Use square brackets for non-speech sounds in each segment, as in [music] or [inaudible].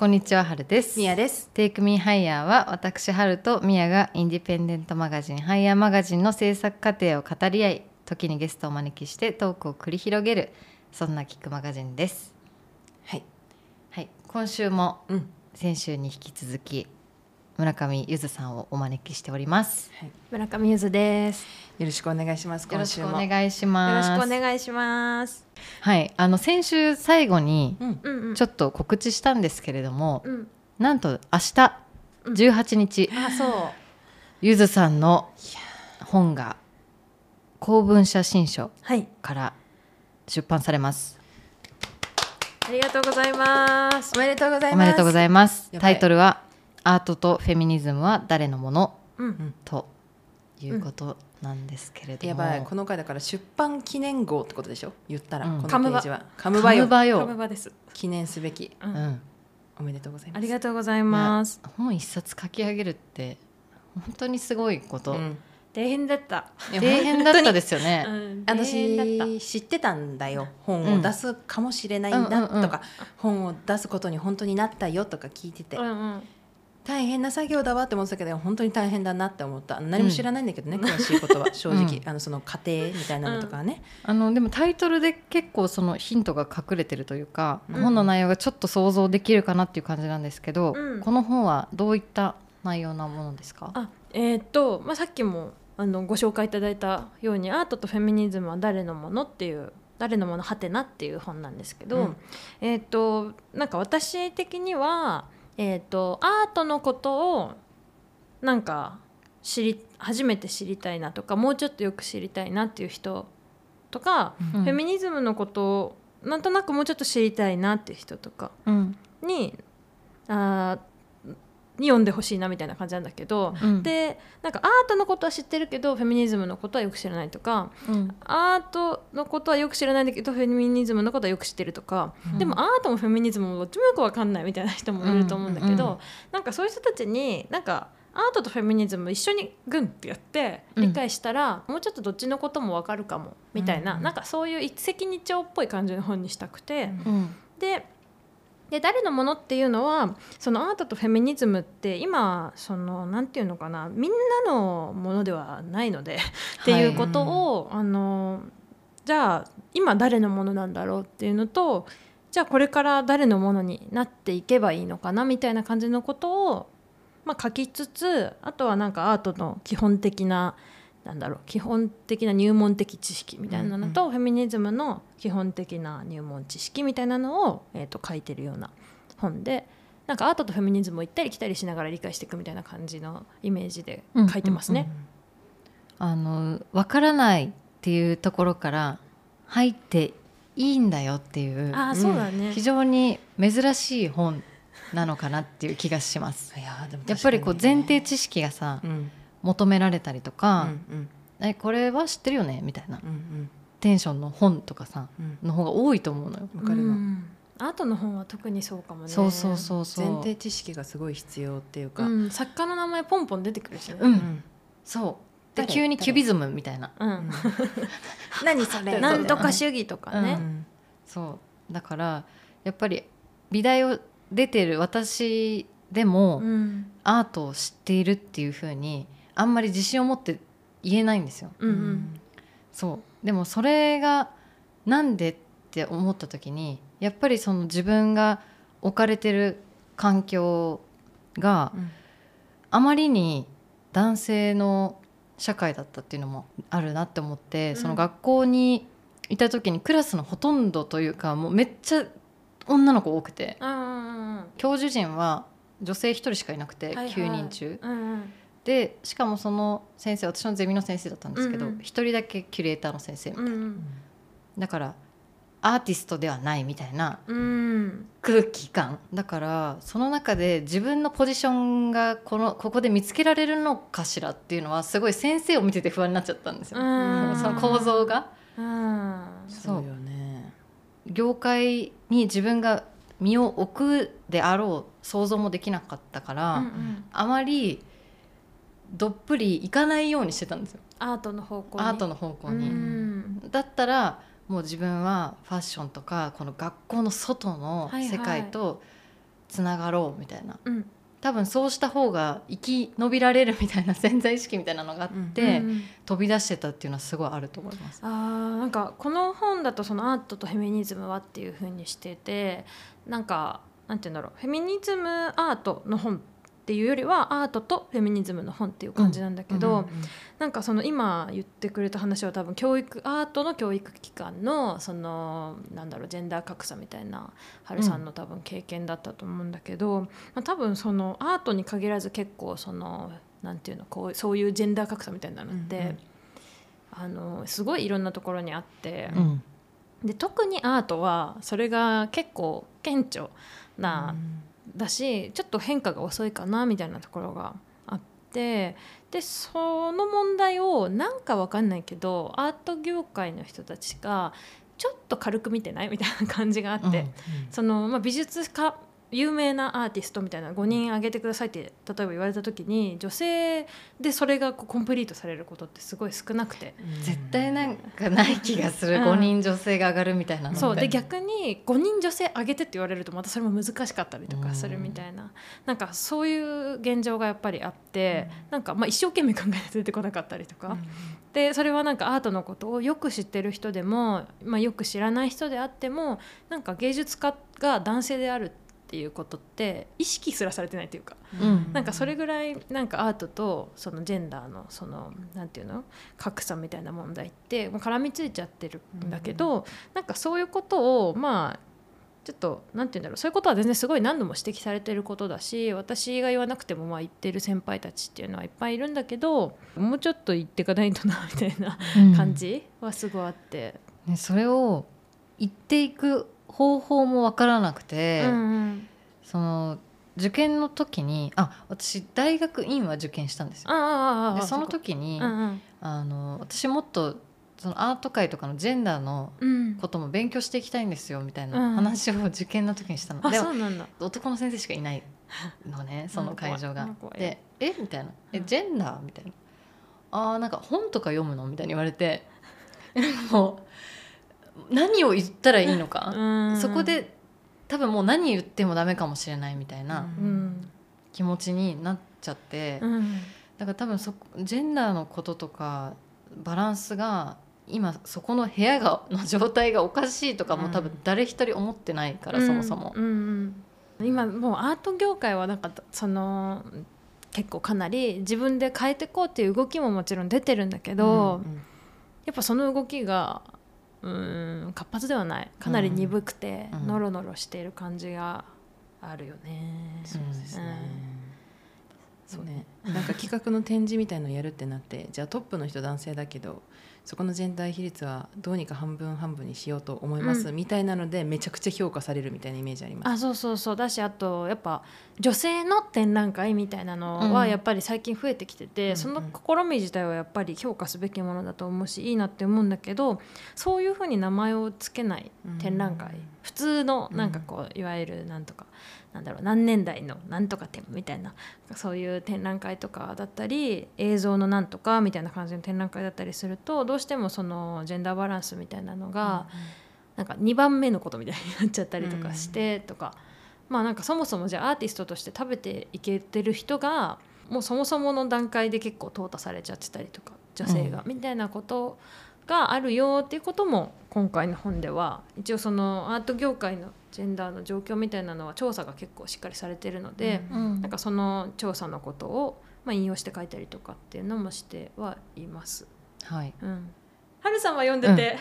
こんにちは、はるです。みやです。テイクミーハイヤーは私はるとミヤがインディペンデントマガジンハイヤーマガジンの制作過程を語り合い時にゲストをお招きしてトークを繰り広げるそんなキックマガジンですはい。はい今週もうん。先週に引き続き村上ゆずさんをお招きしておりますはい。村上ゆずです。よろしくお願いします。よろしくお。願いしよろますしくお願いします。はいあの先週最後にうん。うんうん。ちょっと告知したんですけれども、うん。なんと明日うん18日、あ、そう。ゆずさんの本が公文写真書はい。から出版されます。ありがとうございますお。めでとうございおます。めでとうございます。やばいタイトルはアートとフェミニズムは誰のもの？うん。ということなんですけれども、やばい。この回だから出版記念号ってことでしょ？言ったら、うんこのページは。カムカバよ。カムバよム。バです。記念すべき。う。うんん、おめでとうございます。ありがとうございます。本一冊書き上げるって本当にすごいこと、うん大変だった。大変だったですようね。私知ってたんだよ本を出すかもしれないんだうんうんうんとか、本を出すことに本当になったよとか聞いてて、うんうん。大変な作業だわって思ってたけど本当に大変だなって思った。何も知らないんだけどね、詳しいことは正直、うん。あのその過程みたいなのとかはね、あのでもタイトルで結構そのヒントが隠れてるというか、うん。本の内容がちょっと想像できるかなっていう感じなんですけど、うん。この本はどういった内容なものですか？あ、えーっと、まあ、さっきも。あのご紹介いただいたようにアートとフェミニズムは誰のものっていう誰のものはてなっていう本なんですけど、うん。えーっとなんか私的には、えーっとアートのことをなんか知り初めて知りたいなとかもうちょっとよく知りたいなっていう人とか、うん。フェミニズムのことをなんとなくもうちょっと知りたいなっていう人とかうん。にあーに読んでほしいなみたいな感じなんだけど、うん。でなんかアートのことは知ってるけどフェミニズムのことはよく知らないとかうん。アートのことはよく知らないんだけどフェミニズムのことはよく知ってるとか、うん。でもアートもフェミニズムもどっちもよくわかんないみたいな人もいると思うんだけど、うん。うんなんかそういう人たちになんかアートとフェミニズム一緒にグンってやってうん。理解したら、もうちょっとどっちのこともわかるかもみたいな、うんうん。なんかそういう一石二鳥っぽい感じの本にしたくて。うん。でで誰のものっていうのはそのアートとフェミニズムって今そのなんていうのかなみんなのものではないので [laughs] っていうことを、あのじゃあ今誰のものなんだろうっていうのとじゃあこれから誰のものになっていけばいいのかなみたいな感じのことを、まあ、書きつつあとはなんかアートの基本的ななんだろう基本的な入門的知識みたいなのと、フェミニズムの基本的な入門知識みたいなのを、えー、と書いてるような本でなんかアートとフェミニズムを行ったり来たりしながら理解していくみたいな感じのイメージで書いてますね。あのわからないっていうところから入っていいんだよっていうああそうだね、非常に珍しい本なのかなっていう気がします。いやでもやっぱりこう前提知識がさ、うん求められたりとうか、んうん。えこれは知ってるよね？みたいな。うんテンションの本とかさうん。の方が多いと思うのよ。わかるアートの本は特にそうかもね。そうそうそうそう。前提知識がすごい必要っていうか、うん、作家の名前ポンポン出てくるしね、うん。うん。そう。で誰？急にキュビズムみたいな。うん。[laughs] 何それ？[laughs] なんとか主義とかね、うん。そう。だからやっぱり美大を出てる私でも、うん。アートを知っているっていう風にあんまり自信を持って言えないんですよ。うんうん。そう。でもそれがなんでって思った時にやっぱりその自分が置かれてる環境がうん。あまりに男性の社会だったっていうのもあるなって思って、うん。その学校にいた時にクラスのほとんどというかもうめっちゃ女の子多くてうんうん教授陣は女性1人しかいなくて、はいはい9人中。うんうんでしかもその先生私のゼミの先生だったんですけどうんうん。一、人だけキュレーターの先生みたいな、うんだからアーティストではないみたいなうん。空気感。だからその中で自分のポジションがこのここで見つけられるのかしらっていうのはすごい先生を見てて不安になっちゃったんですよ、うん。その構造が。うん。そうよね。業界に自分が身を置くであろう想像もできなかったから、うんうん。あまりどっぷりいかないようにしてたんですよ。アートの方向に？アートの方向に。うん。だったらもう自分はファッションとかこの学校の外の世界とつながろうみたいな。うん。多分そうした方が生き延びられるみたいな [laughs] 潜在意識みたいなのがあって、うん飛び出してたっていうのはすごいあると思います。あーなんかこの本だとそのアートとフェミニズムはっていう風にしててなんかなんて言うんだろう。フェミニズムアートの本っていうよりはアートとフェミニズムの本っていう感じなんだけど、なんかその今言ってくれた話は多分教育アートの教育機関のそのなんだろうジェンダー格差みたいな春さんの多分経験だったと思うんだけど、まあ、多分そのアートに限らず結構そのなんていうのこうそういうジェンダー格差みたいなのって、うんうんあのすごいいろんなところにあって、うん。で特にアートはそれが結構顕著な、だしちょっと変化が遅いかなみたいなところがあってでその問題をなんかわかんないけどアート業界の人たちがちょっと軽く見てないみたいな感じがあって、うんそのまあ、美術家有名なアーティストみたいな5人挙げてくださいって例えば言われた時に女性でそれがこうコンプリートされることってすごい少なくて。絶対なんかない気がする、うん。5人女性が上がるみたいなそう。で逆に5人女性挙げてって言われるとまたそれも難しかったりとかするみたいな、なんかそういう現状がやっぱりあって、なんかまあ一生懸命考えて出てこなかったりとか、でそれはなんかアートのことをよく知ってる人でも、まあ、よく知らない人であってもなんか芸術家が男性であるっていうことって意識すらされてないというか、うん。なんかそれぐらいなんかアートとそのジェンダーのそのなんていうの格差みたいな問題ってもう絡みついちゃってるんだけど、なんかそういうことをまあちょっとなんて言うんだろうそういうことは全然すごい何度も指摘されてることだし私が言わなくてもまあ言ってる先輩たちっていうのはいっぱいいるんだけどもうちょっと言っていかないとなみたいなうん。感じはすごいあって。ね、それを言っていく方法もわからなくて、うんうんその受験の時にあ私大学院は受験したんですよ。でその時に、うんうん。あの私もっとそのアート界とかのジェンダーのうん。ことも勉強していきたいんですよみたいうん。な話を受験の時にしたの。うなんだ。男の先生しかいないのね [laughs] その会場が。で「え？みたいな「えうん。ジェンダー?」みたいな「あーなんか本とか読むの?」みたいに言われて。[laughs] もう何を言ったらいいのか、うん。そこで多分もう何言ってもダメかもしれないみたいなうん。気持ちになっちゃって、うん。だから多分そこジェンダーのこととかバランスが今そこの部屋がの状態がおかしいとかも多分誰一人思ってないから、そもそも。うんうん。うん今もうアート業界はなんかその結構かなり自分で変えていこうっていう動きももちろん出てるんだけど、やっぱその動きがうん活発ではない。かなり鈍くて、うん。ノロノロしている感じがあるよね。そうですね。そそううね、なんか企画の展示みたいのやるってなってじゃあトップの人男性だけどそこのジェンダー比率はどうにか半分半分にしようと思います、うみたいなのでめちゃくちゃ評価されるみたいなイメージあります。あそうそうそう。だしあとやっぱ女性の展覧会みたいなのうん。はやっぱり最近増えてきてて、うんその試み自体はやっぱり評価すべきものだと思うしいいなって思うんだけどそういうふうに名前を付けない展覧会、普通のなんかこういわゆるなんとかなんだろう何年代のなんとか展みたいなそういう展覧会とかだったり映像のなんとかみたいな感じの展覧会だったりするとどうしてもそのジェンダーバランスみたいなのが、なんか2番目のことみたいになっちゃったりとかしてとか、まあなんかそもそもじゃあアーティストとして食べていけてる人がもうそもそもの段階で結構淘汰されちゃってたりとか女性が、みたいなことがあるよっていうことも今回の本では一応そのアート業界のジェンダーの状況みたいなのは調査が結構しっかりされてるので、うん。なんかその調査のことをまあ引用して書いたりとかっていうのもしてはいます。はい。うん、はるさんは読んでて、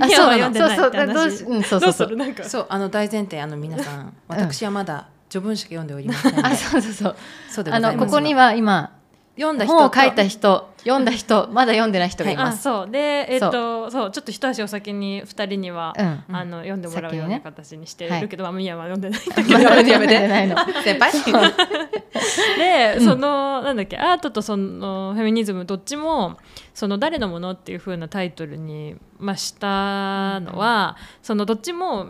あ [laughs] ミヤは読んでないそうって話。なのそうそう。どうそうどそううそう。する？なんか。そうあの大前提あの皆さん。私はまだ序文しか読んでおりません [laughs] あそうそうそう。そうあのここには今読んだ人本を書いた人読んだ人まだ読んでない人がいあます。そう。でえっ、とそう。ちょっと一足お先に二人には、うん。あの読んでもらうような形にしてはいるけど、まあミヤは読んでないんだけ [laughs] まどだ読めてない。の。先輩。[laughs] で、うん。そのなんだっけアートとそのフェミニズムどっちもその誰のものっていう風なタイトルにまあしたのは、そのどっちも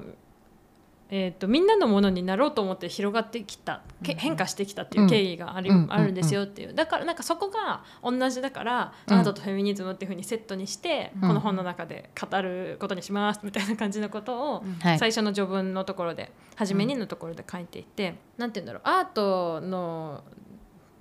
えー、とみんなのものになろうと思って広がってきたけ変化してきたっていう経緯があり、うん。あるんですよっていう。だからなんかそこが同じだから、うん。アートとフェミニズムっていうふうにセットにして、うん。この本の中で語ることにしますみたいな感じのことを、はい最初の序文のところで初めにのところで書いていて、なんて言うんだろうアートの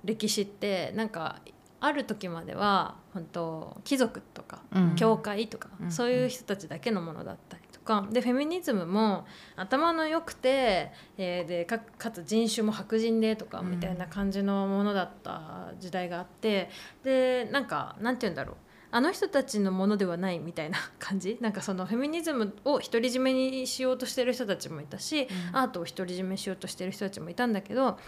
歴史ってなんかある時までは本当貴族とかうん。教会とか、うん。そういう人たちだけのものだったり。とか。でフェミニズムも頭の良くて、えーでかかつ人種も白人でとかうん。みたいな感じのものだった時代があってでなんかなんて言うんだろう。あの人たちのものではないみたいな [laughs] 感じ？なんかそのフェミニズムを独り占めにしようとしてる人たちもいたし、アートを独り占めしようとしてる人たちもいたんだけど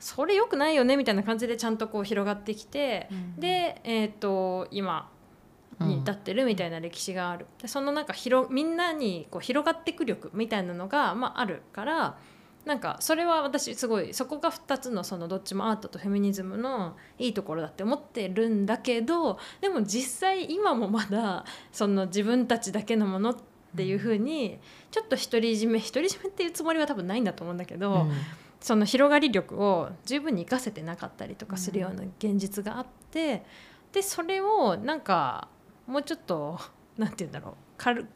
それ良くないよねみたいな感じでちゃんとこう広がってきて、で、えー、と今に至ってるみたいな歴史がある、でそのなんか広みんなにこう広がっていく力みたいなのが、まあ、あるからなんかそれは私すごいそこが2つのそのどっちもアートとフェミニズムのいいところだって思ってるんだけどでも実際今もまだその自分たちだけのものっていうふうにちょっと独り占め独り占めっていうつもりは多分ないんだと思うんだけど。うんその広がり力を十分に生かせてなかったりとかするような現実があって、でそれをなんかもうちょっとなんて言うんだろう。軽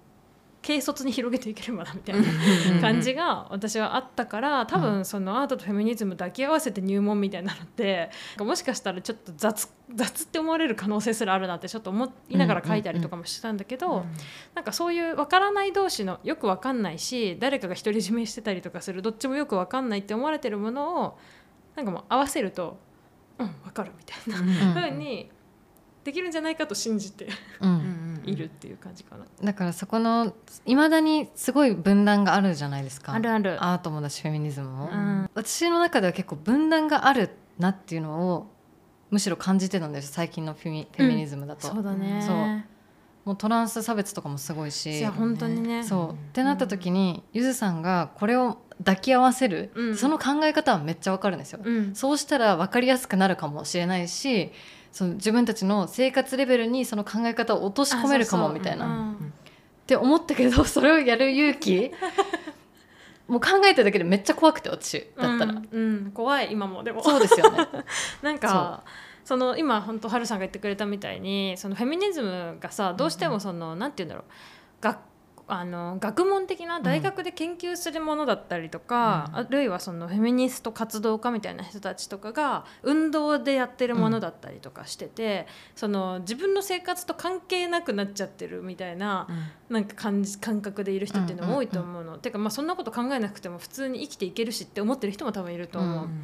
軽率に広げていければなみたいな感じが私はあったから多分そのアートとフェミニズム抱き合わせて入門みたいなのってもしかしたらちょっと雑雑って思われる可能性すらあるなってちょっと思いながら書いたりとかもしてたんだけど、なんかそういう分からない同士のよく分かんないし誰かが独り占めしてたりとかするどっちもよく分かんないって思われてるものをなんかもう合わせるとうん分かるみたいな風にできるんじゃないかと信じてうん。いるっていう感じかな。だからそこのいまだにすごい分断があるじゃないですか。あるある。アートもだしフェミニズムも、うん。私の中では結構分断があるなっていうのをむしろ感じてたんです最近のフェミフェミニズムだと、そうだね。そう。もうトランス差別とかもすごいいしや本当にね。そう。ってなった時にゆずさんがこれを抱き合わせる、うん。その考え方はめっちゃわかるんですよ、うん。そうしたら分かりやすくなるかもしれないしその自分たちの生活レベルにその考え方を落とし込めるかもみたいな、うんって思ったけどそれをやる勇気。[laughs] もう考えただけでめっちゃ怖くて私だったら、うん、うん。怖い今もでも。そうですよね。[laughs] なんかその今本当春さんが言ってくれたみたいにそのフェミニズムがさどうしてもその、なんて言うんだろう。学あの学問的な大学で研究するものだったりとか、うん。あるいはそのフェミニスト活動家みたいな人たちとかが運動でやってるものだったりとかしてて、その自分の生活と関係なくなっちゃってるみたいななんか感じ感覚でいる人っていうのも多いと思うの。てかまあそんなこと考えなくても普通に生きていけるしって思ってる人も多分いると思う。うん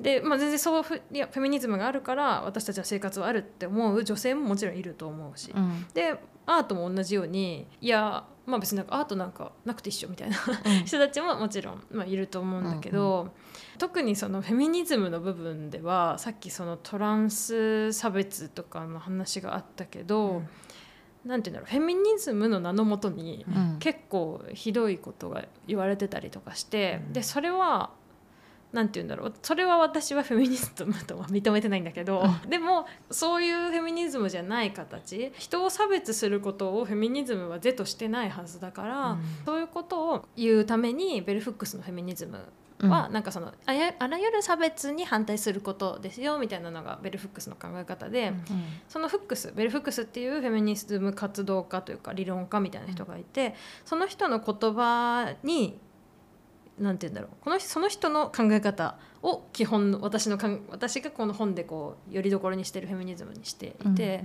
で、まあ、全然そうふいやフェミニズムがあるから私たちの生活はあるって思う女性ももちろんいると思うし、うん。でアートも同じようにいやまあ別になんかアートなんかなくて一緒みたいなうん。人たちももちろん、まあ、いると思うんだけど、特にそのフェミニズムの部分ではさっきそのトランス差別とかの話があったけど、なんていうんだろうフェミニズムの名のもとにうん。結構ひどいことが言われてたりとかして、うん。でそれはなんて言うんだろう。それは私はフェミニズムとは認めてないんだけど、でもそういうフェミニズムじゃない形人を差別することをフェミニズムは是としてないはずだから、そういうことを言うためにベルフックスのフェミニズムはなんかそのあやあらゆる差別に反対することですよみたいなのがベルフックスの考え方で、うん。そのフックスベルフックスっていうフェミニズム活動家というか理論家みたいな人がいて、その人の言葉になんて言うんだろう。この人その人の考え方を基本の私のかん私がこの本でこうよりどころにしてるフェミニズムにしていて、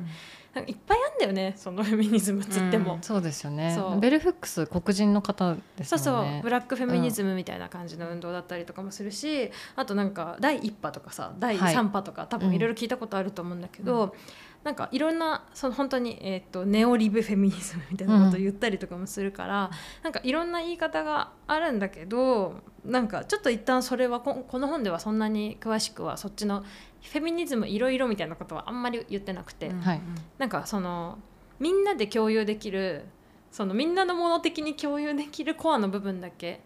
なんかいっぱいあんだよねそのフェミニズムっつっても。うん。そうですよね。ベルフックス黒人の方ですそうそう。ブラックフェミニズムみたいな感じの運動だったりとかもするし、あとなんか第1波とかさ第はい3波とか、多分い。ろいろ聞いたことあると思うんだけど、なんかいろんなその本当に、えー、とネオリブフェミニズムみたいなことを言ったりとかもするから、なんかいろんな言い方があるんだけどなんかちょっと一旦それはここの本ではそんなに詳しくはそっちのフェミニズムいろいろみたいなことはあんまり言ってなくて。はい。なんかそのみんなで共有できるそのみんなのもの的に共有できるコアの部分だけ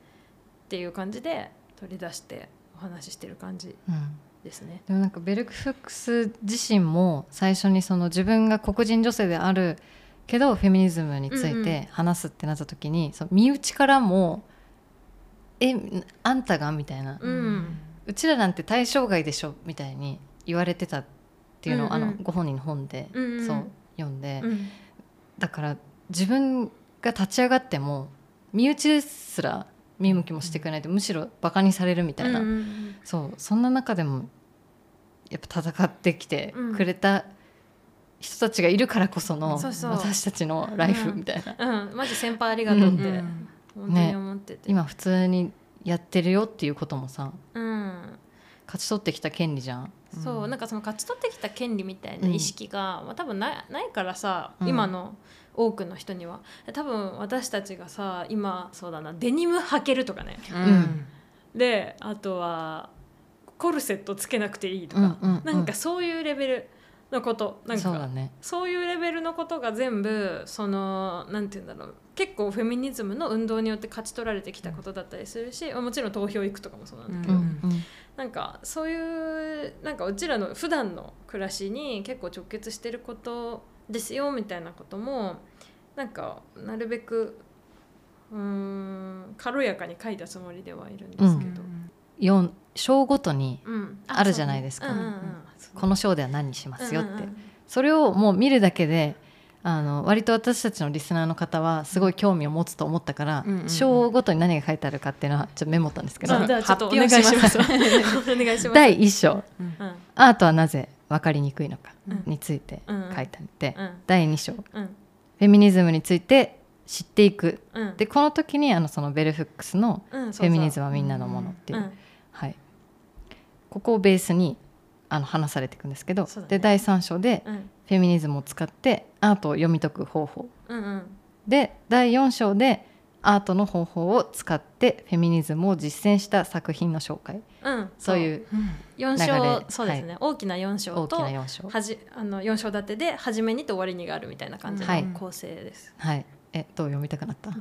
っていう感じで取り出してお話ししてる感じ。うんですね。でもなんかベルフックス自身も最初にその自分が黒人女性であるけどフェミニズムについうんうん。て話すってなった時に、その身内からも「えあんたがみたいな、ううんちらなんて対象外でしょみたいに言われてたっていうのを、うんうん。あのご本人の本で、うんうん。そう読んで、うん。だから自分が立ち上がっても身内ですら見向きもしてくれないとむしろバカにされるみたいな、うんうんそうそんな中でもやっぱ戦ってきてうん。くれた人たちがいるからこその、そうそう。私たちのライフみたいな、うん、マジ先輩ありがとうって、うん。本当に思ってて、今普通にやってるよっていうこともさうん、勝ち取ってきた権利じゃん。そうなんかその勝ち取ってきた権利みたいな意識が、まあ、多分ないないからさ、うん。今の多くの人には。多分私たちがさ今そうだなデニム履けるとかね。うん。であとはコルセットつけなくていいとか、うんうんうん。なんかそういうレベルのこと。なんかそうだね。そういうレベルのことが全部そのなんて言うんだろう。結構フェミニズムの運動によって勝ち取られてきたことだったりするし、もちろん投票行くとかもそうなんだけど、うんうん。なんかそういうなんかうちらの普段の暮らしに結構直結してることですよみたいなこともなんかなるべくうーん軽やかに書いたつもりではいるんですけど、四章ごとにうん。あるじゃないですか。うんうんうん。この章では何にしますよって、うんうんうん。それをもう見るだけであの割と私たちのリスナーの方はすごい興味を持つと思ったから、うんうんうん。章ごとに何が書いてあるかっていうのはちょっとメモったんですけど発表します。[laughs] 第1章。うん「アートはなぜ？分かりにくいのかうん」について書いてあって、うん。第2章「フうん。ェミニズムについて知っていく」うん。でこの時にあのそのベルフックスのうん「フェミニズムはみんなのもの」っていう、うん。はい、ここをベースにあの話されていくんですけど、ね。で第3章でうん。フェミニズムを使ってアートを読み解く方法。うんうん。で第4章でアートの方法を使ってフェミニズムを実践した作品の紹介。うん。そういう四流れ。章そうですね、大きな四章と大きな4章。はじあの四章立てで初めにと終わりにがあるみたいな感じはい。の構成です。はい。えどう読みたくなった？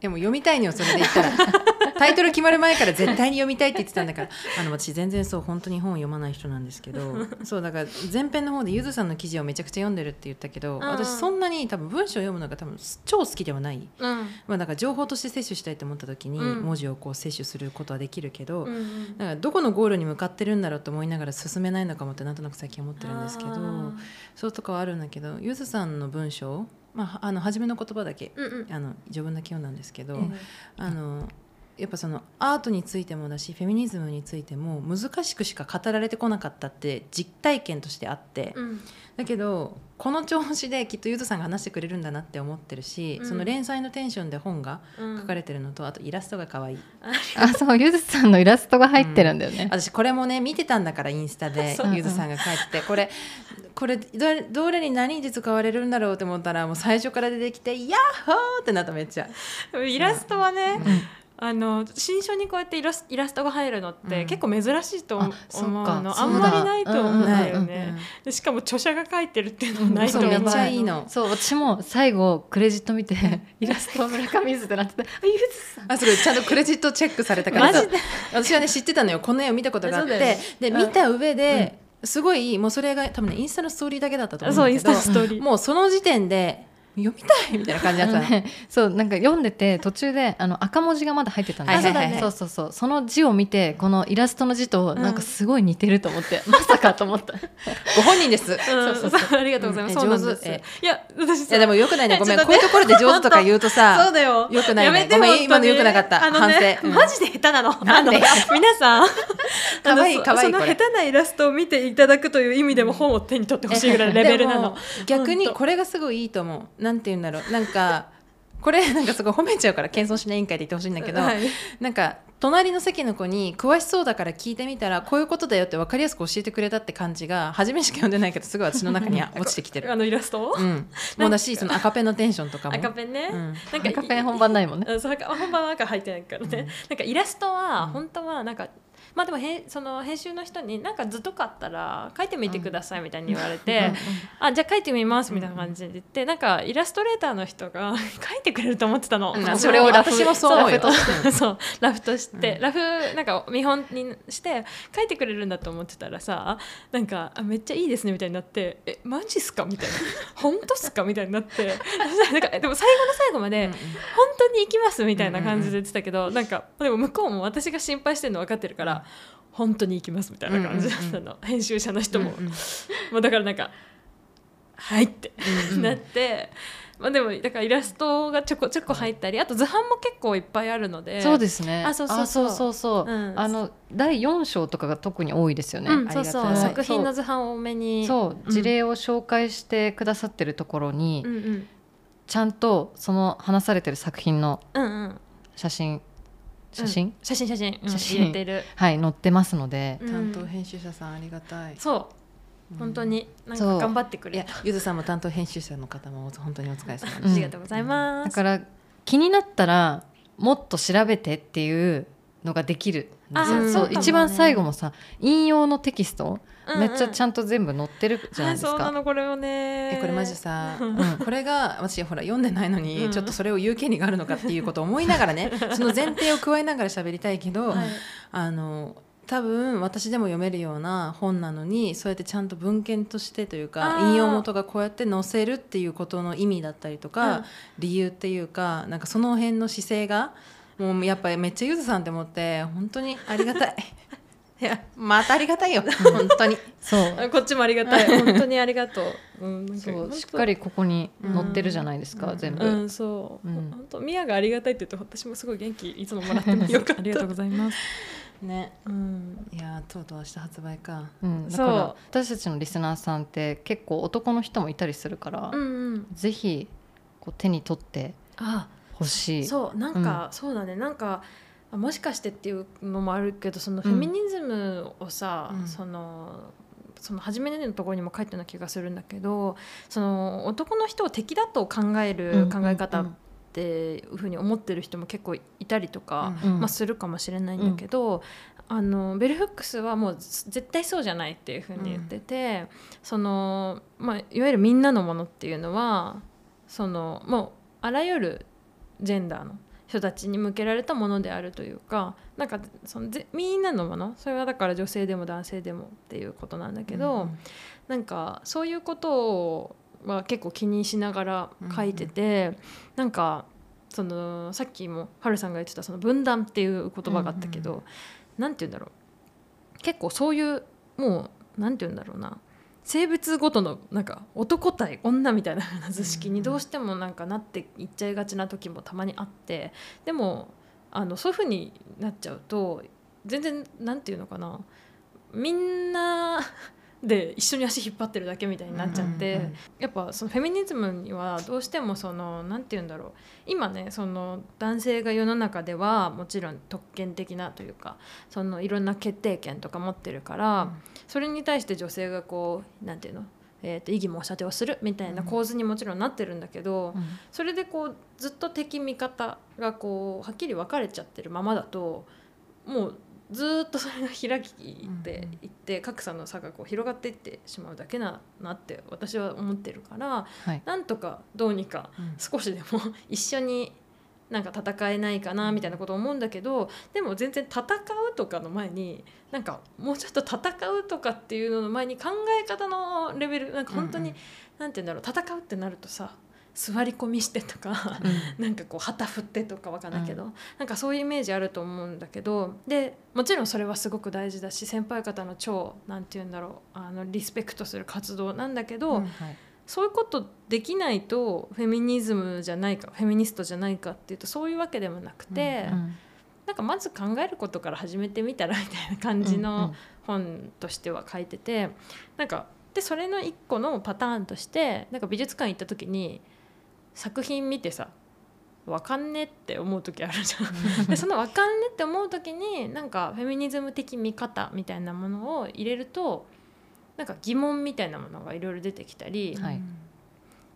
でも読みたいのよそれで言ったら。[laughs] タイトル決まる前から絶対に読みたいって言ってたんだから。あの私全然そう本当に本を読まない人なんですけど。そうだから前編の方でゆずさんの記事をめちゃくちゃ読んでるって言ったけど、ん。私そんなに多分文章を読むのが多分超好きではない、うん。まあ、なんか情報として摂取したいと思った時にうん。文字をこう摂取することはできるけど、うんうん。だからどこのゴールに向かってるんだろうと思いながら進めないのかもってなんとなく最近思ってるんですけどそうとかはあるんだけどゆずさんの文章、まあ、あの初めの言葉だけ、うんうん。あの序文だけ読んだんですけど、えあのやっぱそのアートについてもだしフェミニズムについても難しくしか語られてこなかったって実体験としてあって、えうん。だけどこの調子できっとゆずさんが話してくれるんだなって思ってるし、うん。その連載のテンションで本がうん。書かれてるのと、あとイラストが可愛い。あそうゆずさんのイラストが入ってるんだよね、私これもね見てたんだからインスタでゆずさんが書いて。てこれこれどれどれに何で使われるんだろうって思ったらもう最初から出てきて「ヤッホー!」ってなっためっちゃ。イラストはね、うんあの新書にこうやってイラスイラストが入るのって、うん。結構珍しいと思うの。あんだまりないと思うんだようんね。でしかも著者が書いてるっていうのはないと思う。そうめっちゃいいの。そう私も最後クレジット見て [laughs] イラストは村上ゆずってなっててあゆずさん。あそれちゃんとクレジットチェックされたから。マジで。私はね知ってたのよ。この絵を見たことがあって、で見た上で、すごいもうそれが多分ねインスタのストーリーだけだったと思うんそうインスだけどタストーリー。もうその時点で読みたいみたいな感じだった。ね、そうなんか読んでて途中であの赤文字がまだ入ってたんですよ、はいはいはいそうそうそう。その字を見てこのイラストの字となんかすごい似てると思って、まさかと思った。[laughs] ご本人です、うん。そうそうそう。ありがとうございます。うん。上手。いや私さいやでもよくないね。ごめん。こういうところで上手とか言うとさ [laughs] そうだよ。よくないね。やめてごめん今のよくなかった。あのねマジで下手なの。なんで？あの皆さん、[laughs] かわいいかわいいその下手なイラストを見ていただくという意味でも本を手に取ってほしいぐらいレベルなの。逆にこれがすごいいいと思うなんて言うんだろう。なんかこれなんかすごい褒めちゃうから謙遜しない委員会で言ってほしいんだけど、はい。なんか隣の席の子に詳しそうだから聞いてみたらこういうことだよって分かりやすく教えてくれたって感じが初めしか読んでないけどすごい私の中には落ちてきてる。あ。のイラストを、うん、もうだしその赤ペンのテンションとかも。赤ペンね。うん。なんか赤ペン本番ないもんね。うんそう赤本番は赤入ってないからね、なんかイラストは本当はなんかまあでもへその編集の人になんか図とかあったら書いてみてくださいみたいに言われて、あじゃあ書いてみますみたいな感じで言ってなんかイラストレーターの人が [laughs] 書いてくれると思ってたの、うん。それをラフ私もそうそう。よそう。ラフとして、うん。ラフなんか見本にして書いてくれるんだと思ってたらさなんかあめっちゃいいですねみたいになってえマジっすかみたいな。[laughs] 本当っすかみたいになって。[laughs] なんかでも最後の最後まで、うんうん。本当に行きますみたいな感じで言ってたけど、なんかでも向こうも私が心配してるの分かってるから、本当に行きますみたいな感じだったの、編集者の人も、うんうん。もうだからなんか「はい」って、うんなって。まあ、でもだからイラストがちょこちょこ入ったりあと図版も結構いっぱいあるので。そうですね。あそうそうそう。あそうそうそう。うん。あの第4章とかが特に多いですよね、うん、そうそう。作品の図版多めに。そう。うん。事例を紹介してくださってるところに、ちゃんとその話されてる作品の写真写真、写真写真、うん写真。入れてる、はい載ってますので、うん。担当編集者さんありがたい。そう。本当になか頑張ってくれゆずさんも担当編集者の方も本当にお疲れ様うん。ですありがとうございます、だから気になったらもっと調べてっていうのができるんですそう一番最後もさ引用のテキスト、めっちゃちゃんと全部載ってるじゃないですあそうなか。のこれをね。えこれマジさ、ん。これが私ほら読んでないのに、うん。ちょっとそれを言う権利があるのかっていうことを思いながらね [laughs] その前提を加えながら喋りたいけど、はい。あの多分私でも読めるような本なのにそうやってちゃんと文献としてというか引用元がこうやって載せるっていうことの意味だったりとか、うん理由っていうかなんかその辺の姿勢がもうやっぱりめっちゃゆずさんって思って本当にありがたい。いやまたありがたいよ。[laughs] 本当に。そう。あこっちもありがたい。[laughs] 本当にありがとう、うん、そう。しっかりここに載ってるじゃないですか、うん。全部、うんそう、うん。本当ミヤがありがたいって言うと私もすごい元気いつももらってます。よかったありがとうございます、ね。うん、いやとうとう明日発売か。うん、だそう。から私たちのリスナーさんって結構男の人もいたりするから、うんうん。ぜひこう手に取ってあほしい。そうなんか、そうだね。なんかあもしかしてっていうのもあるけどそのフェミニズムをさ、うん。そのその初めのところにも書いたような気がするんだけどその男の人を敵だと考える考え方っていうふうに思ってる人も結構いたりとか、うん。まあ、するかもしれないんだけど、あのベルフックスはもう絶対そうじゃないっていうふうに言ってて、そのまあ、いわゆるみんなのものっていうのはそのもうあらゆるジェンダーの人たちに向けられたものであるというかなんかそのぜみんなのものそれはだから女性でも男性でもっていうことなんだけど、うん。なんかそういうことをは結構気にしながら書いてて、なんかそのさっきもハルさんが言ってたその分断っていう言葉があったけど、うん。なんて言うんだろう。結構そういうもうなんて言うんだろうな性別ごとのなんか男対女みたいな図式にどうしてもなんかなっていっちゃいがちな時もたまにあってでもあのそういうふうになっちゃうと全然なんていうのかな。みんなで一緒に足引っ張ってるだけみたいになっちゃって、うんうんうんやっぱそのフェミニズムにはどうしてもそのなんて言うんだろう。今ねその男性が世の中ではもちろん特権的なというかそのいろんな決定権とか持ってるから、うん。それに対して女性がこうなんていうの、えー、と異議申し立てをするみたいな構図にもちろんなってるんだけど、うん。それでこうずっと敵味方がこうはっきり分かれちゃってるままだともうずっとそれが開きっていって格差の差がこう広がっていってしまうだけだなって私は思ってるからはい。なんとかどうにかうん。少しでも [laughs] 一緒になんか戦えないかなみたいなことを思うんだけどでも全然戦うとかの前になんかもうちょっと戦うとかっていうのの前に考え方のレベルなんか本当に、うん。なんて言うんだろう戦うってなるとさ座り込みしてとかなんかこう旗振ってとかわかんないけど、なんかそういうイメージあると思うんだけどでもちろんそれはすごく大事だし先輩方の超なんて言うんだろうあのリスペクトする活動なんだけど、うんはい。そういうことできないとフェミニズムじゃないかフェミニストじゃないかっていうとそういうわけでもなくて、うんうん。なんかまず考えることから始めてみたらみたいな感じの本としては書いてて、なんかでそれの一個のパターンとしてなんか美術館行った時に作品見てさわかんねって思う時あるじゃん。でそのわかんねって思う時になんかフェミニズム的見方みたいなものを入れるとなんか疑問みたいなものがいろいろ出てきたりはい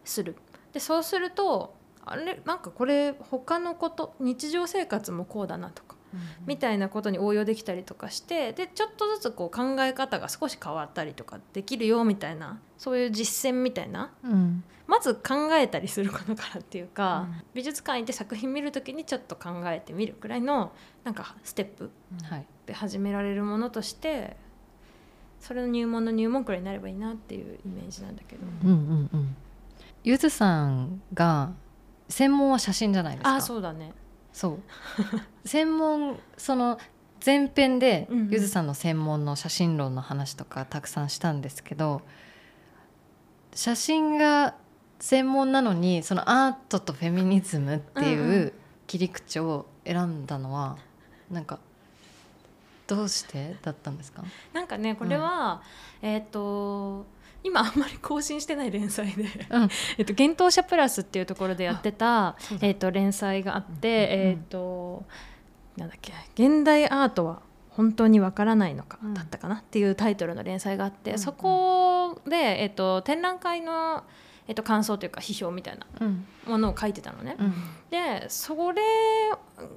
する。でそうするとあれなんかこれ他のこと日常生活もこうだなとかみたいなことに応用できたりとかしてでちょっとずつこう考え方が少し変わったりとかできるよみたいなそういう実践みたいなうんまず考えたりすることからっていうか、うん。美術館行って作品見る時にちょっと考えてみるくらいのなんかステップはい。で始められるものとしてそれの入門の入門くらいになればいいなっていうイメージなんだけど、うんうんうん。ゆずさんが専門は写真じゃないですか？あそうだね。そう。[laughs] 専門その前編でゆずさんの専門の写真論の話とかたくさんしたんですけど写真が専門なのにそのアートとフェミニズムってうんういう切り口を選んだのはなんかどうしてだったんですか？なんかねこれは、えっ、と今あんまり更新してない連載でうん「[laughs] えっと幻冬舎プラス」っていうところでやってたえっと連載があって、うんえっ、となんだっけ「現代アートは本当にわからないのか」うん。だったかなっていうタイトルの連載があって、うんそこで、えっと展覧会の、えっと感想というか批評みたいなうん。ものを書いてたのね。うん。でそれ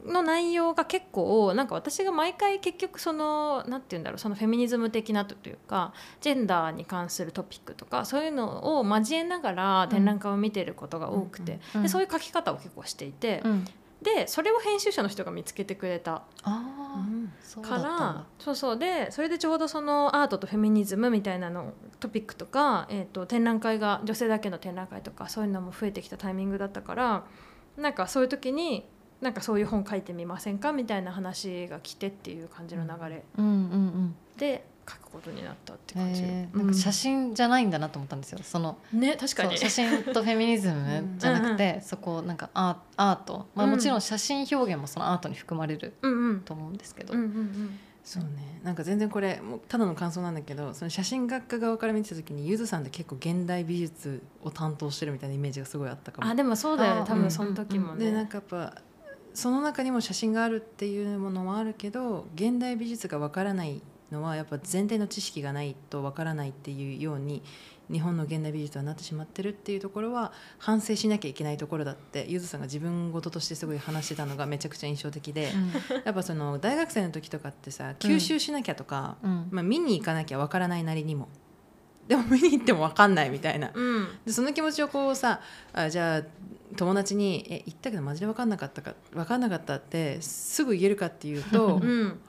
の内容が結構なんか私が毎回結局その何て言うんだろうそのフェミニズム的なというかジェンダーに関するトピックとかそういうのを交えながら展覧会を見てることが多くて、うん。でそういう書き方を結構していて、うんでそれを編集者の人が見つけてくれた。からだそうそう。でそれでちょうどそのアートとフェミニズムみたいなのトピックとか、えー、と展覧会が女性だけの展覧会とかそういうのも増えてきたタイミングだったからなんかそういう時になんかそういう本書いてみませんか？みたいな話が来てっていう感じの流れ。うん。うん。うん。で書くことになったって感じ。えー。なんか写真じゃないんだなと思ったんですよ。そのうんね確かに。写真とフェミニズムじゃなくて、そこなんかアアート、まあ、うん。もちろん写真表現もそのアートに含まれるうんうん。と思うんですけど、うんうんうん。そうね。なんか全然これもうただの感想なんだけどその写真学科側から見てた時にゆずさんって結構現代美術を担当してるみたいなイメージがすごいあったかもあでもそうだよね。多分その時もね。でなんかやっぱその中にも写真があるっていうものもあるけど現代美術がわからないのはやっぱ前提の知識がないとわからないっていうように日本の現代美術はなってしまってるっていうところは反省しなきゃいけないところだってゆずさんが自分事としてすごい話してたのがめちゃくちゃ印象的で、[laughs] やっぱその大学生の時とかってさ吸収しなきゃとか、うん。まあ、見に行かなきゃわからないなりにも。でも見に行ってもわかんないみたいな。うん。でその気持ちをこうさあじゃあ友達に「え行ったけどマジで分かんなかったか分かんなかった」ってすぐ言えるかっていうとう「ん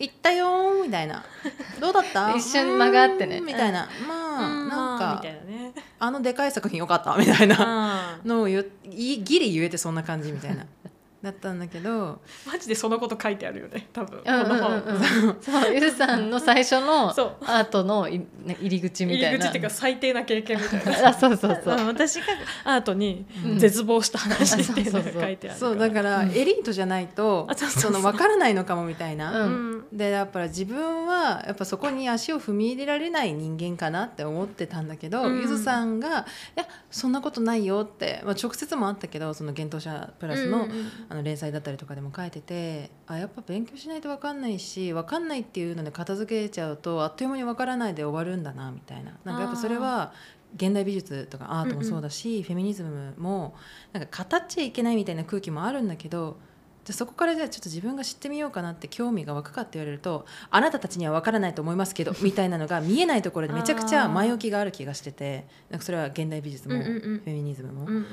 行ったよー」みたいな「どうだった? [laughs]」一瞬間があってね。みたいな、まあ、うんなんまあかね。あのでかい作品よかったみたいな。うん。のを言いギリ言えてそんな感じみたいな [laughs] だったんだけどマジでそのこと書いてあるよね多分。この本。そうゆずさんの最初の [laughs] アートの入り口みたいな。入り口っていうか最低な経験みたいな。[laughs] あそうそうそう。うん私がアートにうん。絶望した話っていうのが書いてあるそうだからうん。エリートじゃないとうそうその分からないのかもみたいな。うん。でやっぱり自分はやっぱそこに足を踏み入れられない人間かなって思ってたんだけど、うん。ゆずさんが「いやそんなことないよ」って、まあ、直接もあったけどその「幻冬舎プラスの,、うんあの連載だったりとかでも書いててあやっぱ勉強しないと分かんないし分かんないっていうので片付けちゃうとあっという間に分からないで終わるんだなみたいな。なんかやっぱそれは現代美術とかアートもそうだし、フェミニズムもなんか語っちゃいけないみたいな空気もあるんだけどじゃあそこからじゃあちょっと自分が知ってみようかなって興味が湧くかって言われるとあなたたちには分からないと思いますけどみたいなのが見えないところでめちゃくちゃ前置きがある気がしててなんかそれは現代美術もうんフうんうん。ェミニズムも。うんうん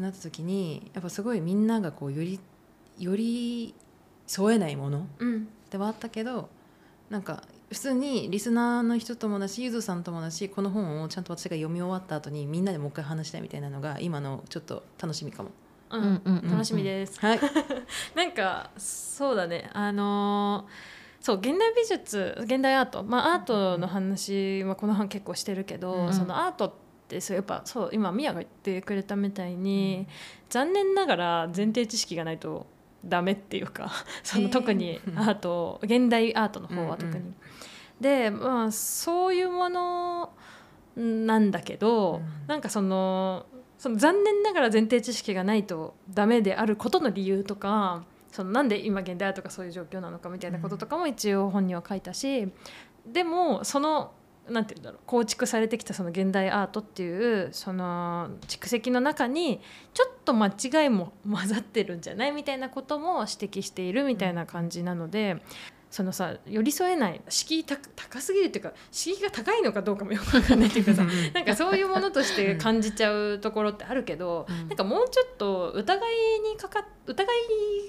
ってなった時にやっぱすごいみんながこうよりより添えないものうん。ではあったけどなんか普通にリスナーの人ともだしゆずさんともだしこの本をちゃんと私が読み終わった後にみんなでもう一回話したいみたいなのが今のちょっと楽しみかも。ううんんうんうん。楽しみです。はい、[laughs] なんかそうだね。あのーそう現代美術現代アート。まあアートの話はこの本結構してるけど、うんそのアートってそうやっぱそう今ミヤが言ってくれたみたいに、残念ながら前提知識がないとダメっていうか [laughs] その特にアート現代アートの方は特に。うんうん。でまあそういうものなんだけど、うん。なんかそのその残念ながら前提知識がないとダメであることの理由とかそのなんで今現代アートがそういう状況なのかみたいなこととかも一応本には書いたし、でもそのなんて言うんだろう構築されてきたその現代アートっていうその蓄積の中にちょっと間違いも混ざってるんじゃない？みたいなことも指摘しているみたいな感じなので。そのさ寄り添えない敷居高すぎるっていうか敷居が高いのかどうかもよく分かんないっていうかさなんかそういうものとして感じちゃうところってあるけど、うん、なんかもうちょっと疑いにかか疑い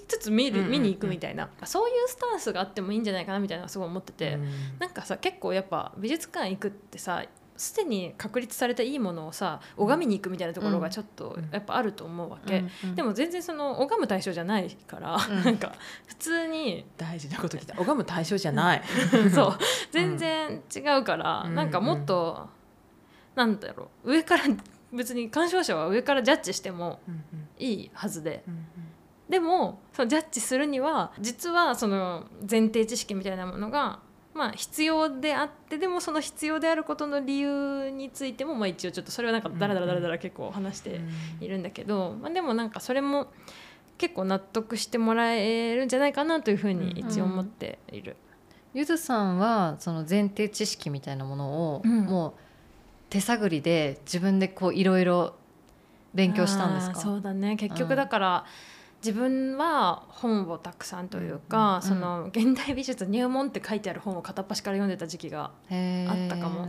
つつ見る見に行くみたいな、そういうスタンスがあってもいいんじゃないかなみたいなすごい思ってて、うん、なんかさ結構やっぱ美術館行くってさすでに確立されたいいものをさ拝みに行くみたいなところがちょっとやっぱあると思うわけ、うん、でも全然その拝む対象じゃないから、うん、[laughs] なんか普通に大事なこと聞いた。拝む対象じゃない。[laughs] そう。[laughs] 全然違うから、うん、なんかもっと、なんだろう。上から別に鑑賞者は上からジャッジしてもいいはずで。でもそのジャッジするには実はその前提知識みたいなものがまあ、必要であってでもその必要であることの理由についても、まあ、一応ちょっとそれはなんかだらだらだらだら結構話しているんだけど、まあ、でもなんかそれも結構納得してもらえるんじゃないかなというふうに一応思っている。ゆずさんはその前提知識みたいなものを、もう手探りで自分でこういろいろ勉強したんですか？そうだね。結局だから、うん自分は本をたくさんというか、うん、その現代美術入門って書いてある本を片っ端から読んでた時期があったかも。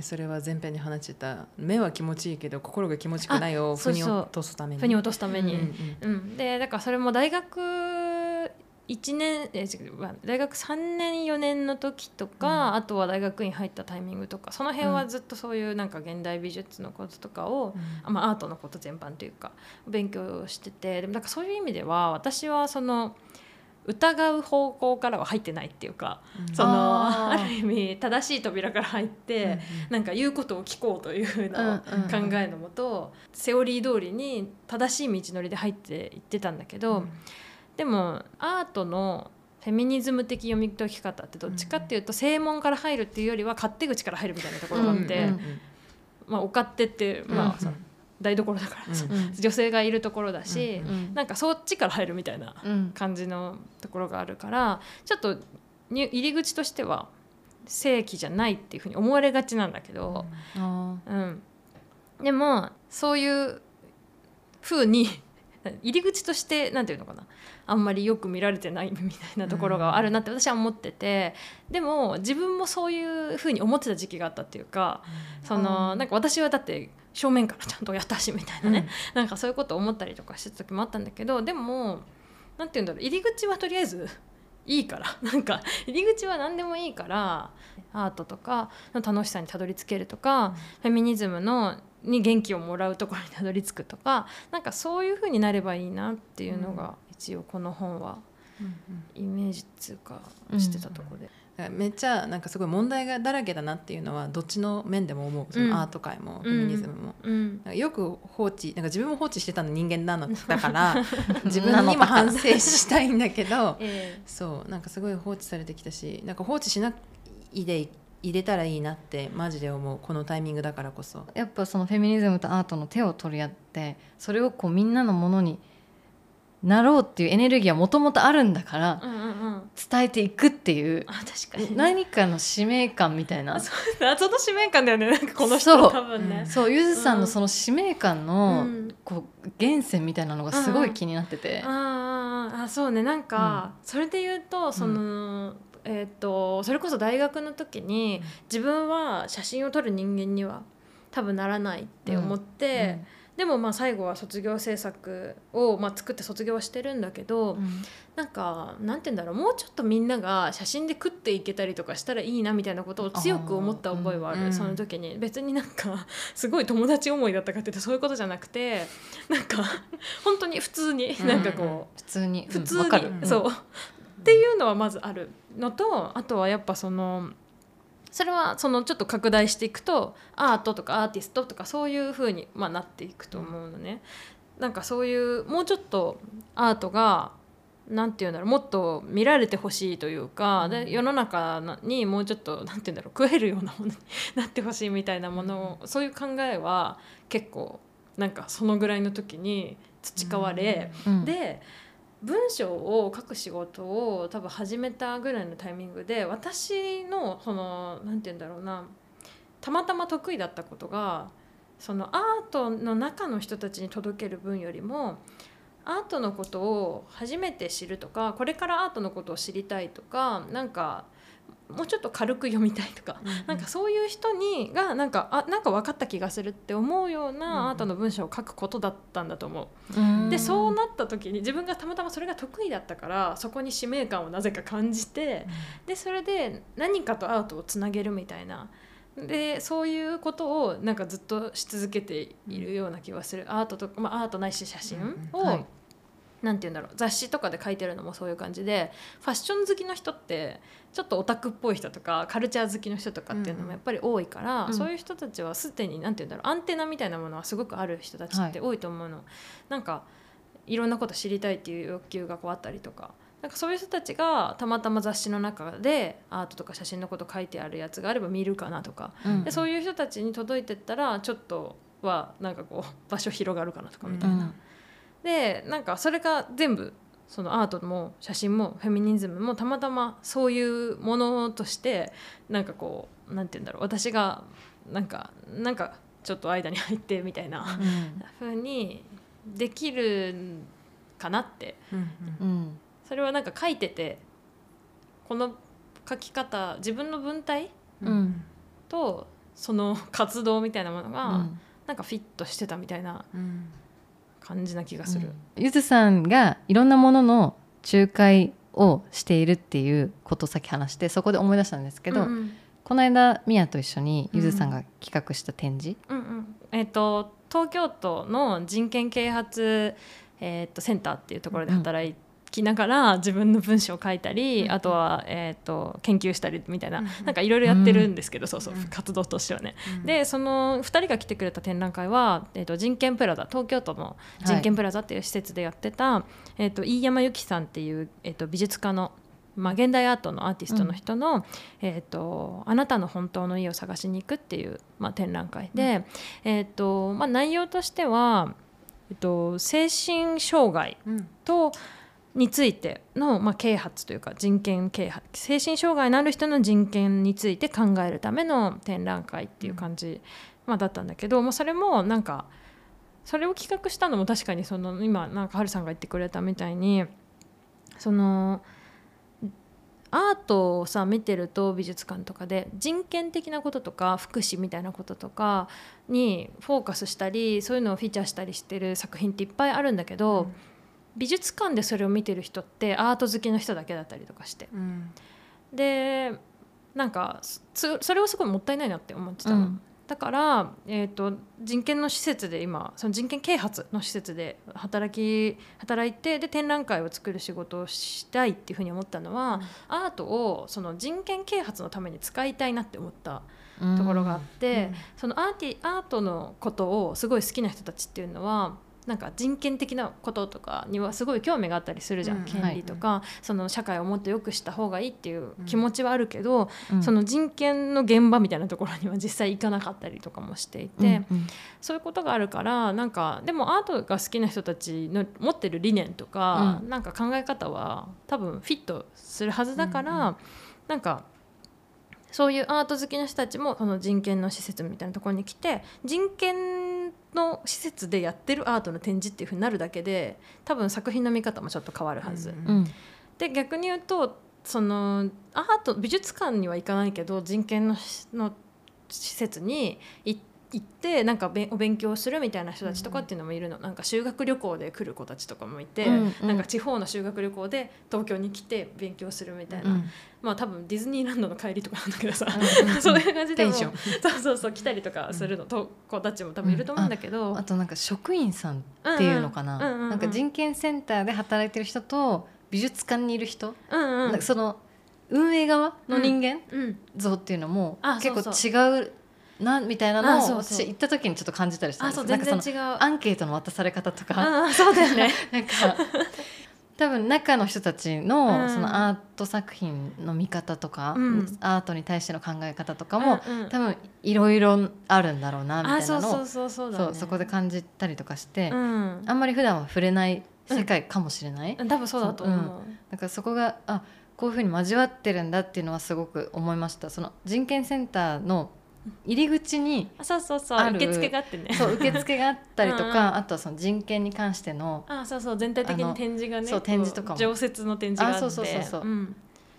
それは前編に話してた。目は気持ちいいけど心が気持ちくないを腑に落とすために。腑に落とすために。うん、うん、でだからそれも大学1年え大学3年4年の時とか、うん、あとは大学院入ったタイミングとかその辺はずっとそういうなんか現代美術のこととかを、うん、まあ、アートのこと全般というか勉強しててでもなんかそういう意味では私はその疑う方向からは入ってないっていうか、うん、そのある意味正しい扉から入って、うんうん、なんか言うことを聞こうというふうな考えのもと、セオリー通りに正しい道のりで入っていってたんだけど。うんでもアートのフェミニズム的読み解き方ってどっちかっていうと正門から入るっていうよりは勝手口から入るみたいなところがあって、まあ、お勝手ってまあ、台所だからさ、女性がいるところだし、うなんかそっちから入るみたいな感じのところがあるからちょっと入り口としては正規じゃないっていうふうに思われがちなんだけど、うん。でもそういうふうに入り口として何て言うのかなあんまりよく見られてないみたいなところがあるなって私は思ってて、でも自分もそういうふうに思ってた時期があったっていうか、そのなんか私はだって正面からちゃんとやったしみたいなね、うん、[laughs] なんかそういうことを思ったりとかしてた時もあったんだけどでも何て言うんだろう入り口はとりあえずいいから [laughs] なんか入り口は何でもいいからアートとかの楽しさにたどり着けるとか、うん、フェミニズムのに元気をもらうところにたどり着くとかなんかそういうふうになればいいなっていうのが一応この本はイメージっていうかしてたところで。めっちゃなんかすごい問題がだらけだなっていうのはどっちの面でも思う。そのアート界もフェミニズムも、うん。うん、よく放置なんか自分も放置してたの人間なのだから [laughs] [laughs] 自分にも反省したいんだけど、[laughs] えー、そうなんかすごい放置されてきたしなんか放置しないで入れたらいいなってマジで思う。このタイミングだからこそ。やっぱそのフェミニズムとアートの手を取り合ってそれをこうみんなのものになろうっていうエネルギーはもともとあるんだから、うんうんうん、伝えていくっていうあ確かに、何かの使命感みたいな。謎の使命感だよね。なんかこの人多分ね。そうゆずさんのその使命感の、こう源泉みたいなのがすごい気になってて、うん、ああそうね。なんか、それで言うとその、えーと、それこそ大学の時に自分は写真を撮る人間には多分ならないって思って、うんでもまあ最後は卒業制作をまあ作って卒業はしてるんだけど、うん、なんかなんて言うんだろうもうちょっとみんなが写真で食っていけたりとかしたらいいなみたいなことを強く思った覚えはある、うん、その時に。別になんか [laughs] すごい友達思いだったかっていうとそういうことじゃなくて [laughs] なんか本当に普通になんかこう、うん、普通に普通に、そう。っていうのはまずあるのとあとはやっぱそのそれはそのちょっと拡大していくとアートとかアーティストとかそういう風にまになっていくと思うのね。なんかそういうもうちょっとアートがなんて言うんだろうもっと見られてほしいというか、で世の中にもうちょっとなんて言うんだろう食えるようなものになってほしいみたいなものをそういう考えは結構なんかそのぐらいの時に培われ、うん、で文章を書く仕事を多分始めたぐらいのタイミングで私のその何て言うんだろうなたまたま得意だったことがそのアートの中の人たちに届ける分よりもアートのことを初めて知るとかこれからアートのことを知りたいとかなんかもうちょっと軽く読みたいとか、なんかそういう人にがなんかあなんか分かった気がするって思うようなアートの文章を書くことだったんだと思う。でそうなった時に自分がたまたまそれが得意だったからそこに使命感をなぜか感じて、でそれで何かとアートをつなげるみたいな。でそういうことをなんかずっとし続けているような気がする、アートとか、まあ、アートないし写真を、はいなんて言うんだろう雑誌とかで書いてるのもそういう感じでファッション好きの人ってちょっとオタクっぽい人とかカルチャー好きの人とかっていうのもやっぱり多いから、うんそういう人たちはすでになんて言うんだろうアンテナみたいなものはすごくある人たちって多いと思うの。なんかいろんなこと知りたいっていう欲求がこうあったりとか。なんかそういう人たちがたまたま雑誌の中でアートとか写真のこと書いてあるやつがあれば見るかなとか、うんでそういう人たちに届いてったらちょっとはなんかこう場所広がるかなとかみたいな。うんでなんかそれが全部そのアートも写真もフェミニズムもたまたまそういうものとしてなんかこうなんて言うんだろう。私がなんかなんかちょっと間に入ってみたいな風にできるかなって。うんうん。それはなんか書いててこの書き方自分の文体うん。とその活動みたいなものが、うん。なんかフィットしてたみたいな感じな気がする。ゆずさんがいろんなものの仲介をしているっていうことをさっき話してそこで思い出したんですけど、うんうん。この間ミヤと一緒にゆずさんが企画した展示、うんうん。えっ、と東京都の人権啓発、えー、とセンターっていうところで働きながら、自分の文章を書いたり、うん。あとは、えー、と研究したりみたいな、うんなんかいろいろやってるんですけど、そうそううん。活動としてはね。うん。でその2人が来てくれた展覧会は、えー、と人権プラザ東京都の人権プラザっていう施設でやってた、えー、と飯山由紀さんっていう、えー、と美術家の、まあ、現代アートのアーティストの人の、えーと「あなたの本当の家を探しに行く」っていう、まあ、展覧会で、えーとまあ、内容としては、えー、と精神障害うん。とについての、まあ、啓発というか人権啓発精神障害のある人の人権について考えるための展覧会っていう感じ、まあ、だったんだけど、まあ、それもなんかそれを企画したのも確かにその今なんかハルさんが言ってくれたみたいにそのアートをさ見てると美術館とかで人権的なこととか福祉みたいなこととかにフォーカスしたりそういうのをフィーチャーしたりしてる作品っていっぱいあるんだけど、美術館でそれを見てる人ってアート好きの人だけだったりとかして。うん。でなんかそそれはすごいもったいないなって思ってたの。うん。だから、えー、と人権の施設で今その人権啓発の施設で働き働いてで展覧会を作る仕事をしたいっていうふうに思ったのは、アートをその人権啓発のために使いたいなって思ったところがあって、うん。そのアーティアートのことをすごい好きな人たちっていうのはなんか人権的なこととかにはすごい興味があったりするじゃん、うん。権利とか、その社会をもっと良くした方がいいっていう気持ちはあるけど、うん。その人権の現場みたいなところには実際行かなかったりとかもしていて、うんそういうことがあるからなんかでもアートが好きな人たちの持ってる理念とか、うん。なんか考え方は多分フィットするはずだから、うん。なんかそういうアート好きな人たちもその人権の施設みたいなところに来て人権の施設でやってるアートの展示っていうふうになるだけで多分作品の見方もちょっと変わるはず。うんうんで逆に言うとそのアート美術館には行かないけど人権の施設に行行ってなんかべんお勉強するみたいな人たちとかっていうのもいるの、なんか修学旅行で来る子たちとかもいて、うんうん。なんか地方の修学旅行で東京に来て勉強するみたいな、うん。まあ多分ディズニーランドの帰りとかなんだけどさ、うんうん [laughs] そういう感じでもテンション。そうそうそう来たりとかするの、と子たちも多分いると思うんだけど、あとなんか職員さんっていうのかな、うんうんなんか人権センターで働いてる人と美術館にいる人、うんうん。その運営側の人間うん。像っていうのもあ結構違うなみたいなのを私行った時にちょっと感じたりしたんあですそう全然なんかその違う。アンケートの渡され方とか、そうだよね。[laughs] なんか多分中の人たちの,、うん。そのアート作品の見方とか、うん。アートに対しての考え方とかも、うんうん。多分いろいろあるんだろうなみたいなのをうそうそうそうだね。そうそこで感じたりとかして、うん。あんまり普段は触れない世界かもしれない、多分そうだと思う。なんかそこがあこういうふうに交わってるんだっていうのはすごく思いました。その人権センターの入り口にあそうそうそう受付があってね。そう受付があったりとかうんうん。あとはその人権に関してのあそうそう全体的に展示がねそう展示とかも。常設の展示があって。あそうそうそうそう。うん。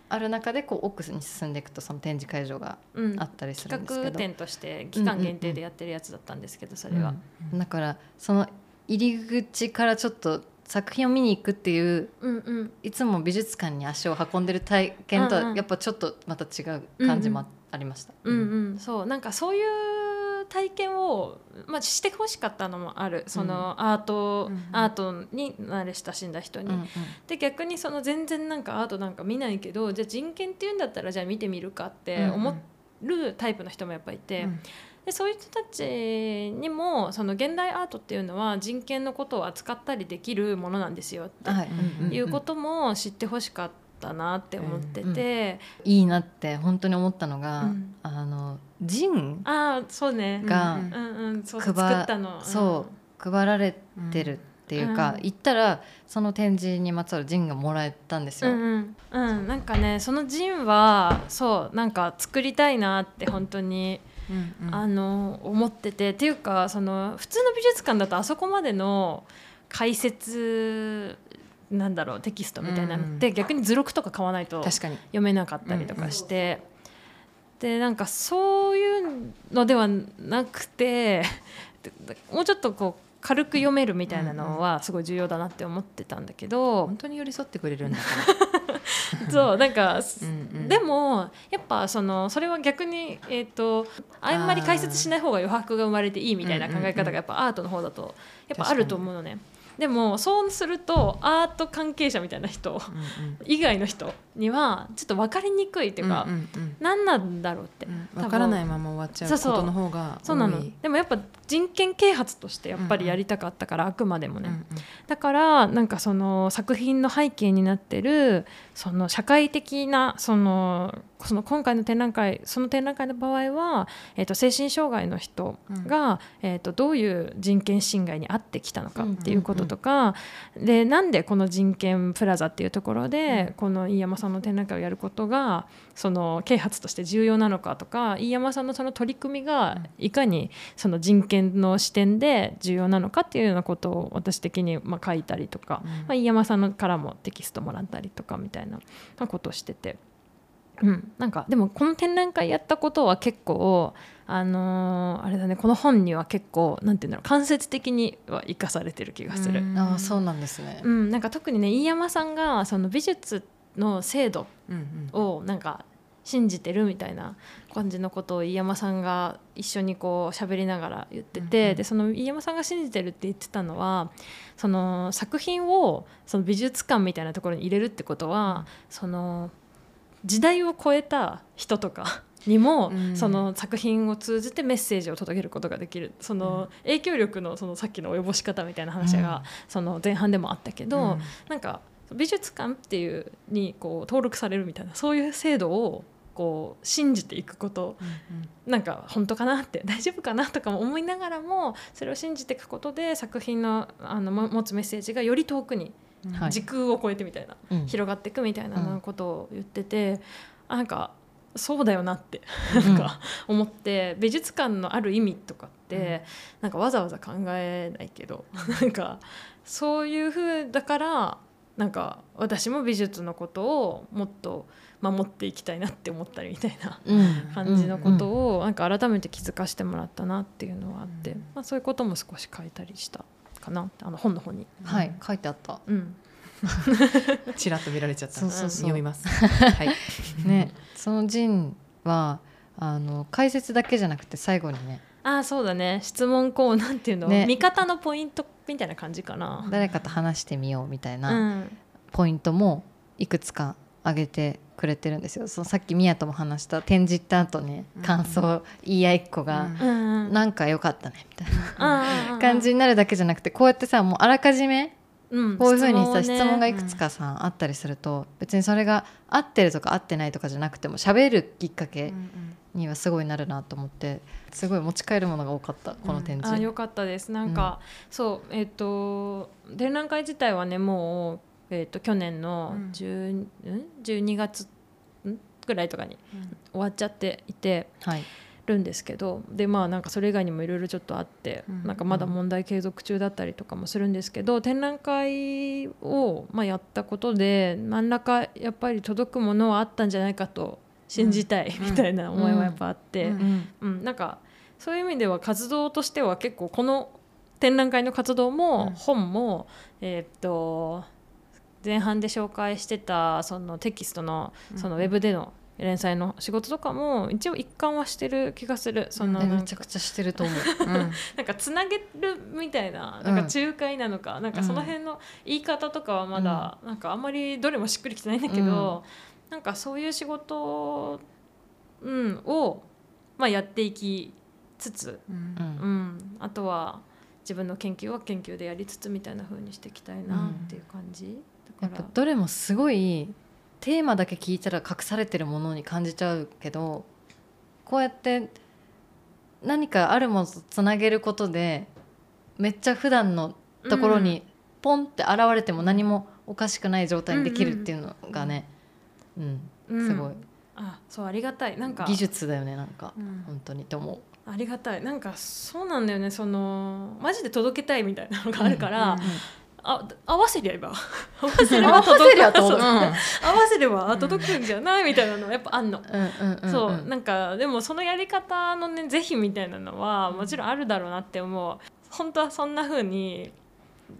ある中でこう奥に進んでいくとその展示会場がうん。あったりするんです企けど、画展として期間限定でやってるやつだったんですけどそれは、うん。だからその入り口からちょっと作品を見に行くっていううんうん。いつも美術館に足を運んでる体験とうんうん。はやっぱちょっとまた違う感じもありました。うんうん、そうなんかそういう体験を、まあ、してほしかったのもある。そのアート、うんうん。アートに慣れ親しんだ人に。うんうん。で逆にその全然なんかアートなんか見ないけどじゃあ人権っていうんだったらじゃあ見てみるかって思るタイプの人もやっぱいて、うん。でそういう人たちにもその現代アートっていうのは人権のことを扱ったりできるものなんですよってい。うことも知ってほしかったなって思ってて、いいなって本当に思ったのが、うん。あのジンああそうね。がうんうんうん。そう配作ったの。そう配られてるっていうか、うん。行ったらその展示にまつわるジンがもらえたんですよ。うんうん、うん、なんかねそのジンはそうなんか作りたいなって本当に、うんうん。あの思ってて。っていうかその普通の美術館だとあそこまでの解説なんだろうテキストみたいなの。って、逆に図録とか買わないと読めなかったりとかして、でなんかそういうのではなくてで [laughs] もうちょっとこう軽く読めるみたいなのはすごい重要だなって思ってたんだけど、本当に寄り添ってくれるんだ。か [laughs] そうなんか、ら、うんうん。でもやっぱそのそれは逆に、えー、とあんまり解説しない方が余白が生まれていいみたいな考え方がやっぱアートの方だとやっぱあると思うのね。でもそうするとアート関係者みたいな人以外の人にはちょっと分かりにくいっていうか、うんうんうん。何なんだろうって、うん多分分からないまま終わっちゃうことの方が多い。そうなの。でもやっぱ人権啓発としてやっぱりやりたかったから、あくまでもね、うんうんだからなんかその作品の背景になってるその社会的なそのその今回の展覧会その展覧会の場合は、えー、と精神障害の人が、えー、とどういう人権侵害に遭ってきたのかっていうこととか、でなんでこの人権プラザっていうところで、この飯山さんの展覧会をやることがその啓発として重要なのかとか飯山さんのその取り組みがいかにその人権の視点で重要なのかっていうようなことを私的にまあ書いたりとか、うん。まあ、飯山さんのからもテキストもらったりとかみたいなまあことをしてて。うん、なんかでもこの展覧会やったことは結構あのーあれだねこの本には結構なんていうんだろう間接的には生かされてる気がする。うんああそうなんですね。うん、なんか特にね飯山さんがその美術の制度うんをなんか信じてるみたいな感じのことを飯山さんが一緒にこう喋りながら言ってて、うんうんでその飯山さんが信じてるって言ってたのはその作品をその美術館みたいなところに入れるってことは、その時代を超えた人とか。にも、うん。その作品を通じてメッセージを届けることができる。その影響力のそのさっきの及ぼし方みたいな話が、うん。その前半でもあったけど、うん。なんか美術館っていうにこう登録されるみたいなそういう制度をこう信じていくこと。なんか本当かなって [laughs] 大丈夫かなとかも思いながらもそれを信じていくことで作品のあのも持つメッセージがより遠くに時空を超えてみたいな、うん。広がっていくみたいなうんことを言ってて、あなんかそうだよなってうん。なんか思って美術館のある意味とかって、なんかわざわざ考えないけど、[laughs] なんかそういう風だからなんか私も美術のことをもっと守っていきたいなって思ったりみたいなうん。感じのことをなんか改めて気づかせてもらったなっていうのはあって、うん。まあ、そういうことも少し書いたりしたかなあの本の方に。はい書いてあった。うん。ちらっと見られちゃった。そうそうそう。読みます。[laughs] はい。ね、そのジンはあの解説だけじゃなくて最後にね。ああそうだね。質問コーナーっていうの、ね。見方のポイントみたいな感じかな。誰かと話してみようみたいうなん。ポイントもいくつか挙げてくれてるんですよ。そのさっきミヤとも話した展示行った後ねうん。感想言い合いっ子が、うん。うんうん。なんか良かったねみたいな。感じになるだけじゃなくてこうやってさもうあらかじめうん。こういうふうにさ質質問をね。問がいくつかさあったりすると別にそれが合ってるとか合ってないとかじゃなくても喋るきっかけにはすごいなるなと思ってすごい持ち帰るものが多かったこの展示。あよかったです。なんか、そうえっ、と展覧会自体はねもう、えー、と去年のうん。10、ん、12月ん？ぐらいとかに終わっちゃっていてはい。るんですけどでまあなんかそれ以外にもいろいろちょっとあって、うん。なんかまだ問題継続中だったりとかもするんですけど展覧会をまあやったことで何らかやっぱり届くものはあったんじゃないかと信じたいうん。みたいな思いはやっぱあって、うん。なんかそういう意味では活動としては結構この展覧会の活動もうん。本も、えーっと前半で紹介してたそのテキストのそのウェブでの連載の仕事とかも一応一貫はしてる気がする。そのえなん。かめちゃくちゃしてると思う。うん。[laughs] なんかつなげるみたいななんか仲介なのか、なんかその辺の言い方とかはまだ、なんかあんまりどれもしっくりきてないんだけど、なんかそういう仕事、うん、を、まあ、やっていきつつ、うんうん。うん、あとは自分の研究は研究でやりつつみたいな風にしていきたいなっていう感じ、やっぱどれもすごいテーマだけ聞いたら隠されてるものに感じちゃうけどこうやって何かあるものとつなげることでめっちゃ普段のところにポンって現れても何もおかしくない状態にできるっていうのがね、うんうん。すごい。あそうありがたい。なんか。技術だよねなんか。うん。本当にと思う。ありがたい。なんかそうなんだよね。そのマジで届けたいみたいなのがあるから、うんあ合わせりゃえば合わせれば届く合わせりゃ届く。合わせれば届くんじゃないみたいなのやっぱあんの。そう。なんかでもそのやり方のね是非みたいなのはもちろんあるだろうなって思う。本当はそんな風に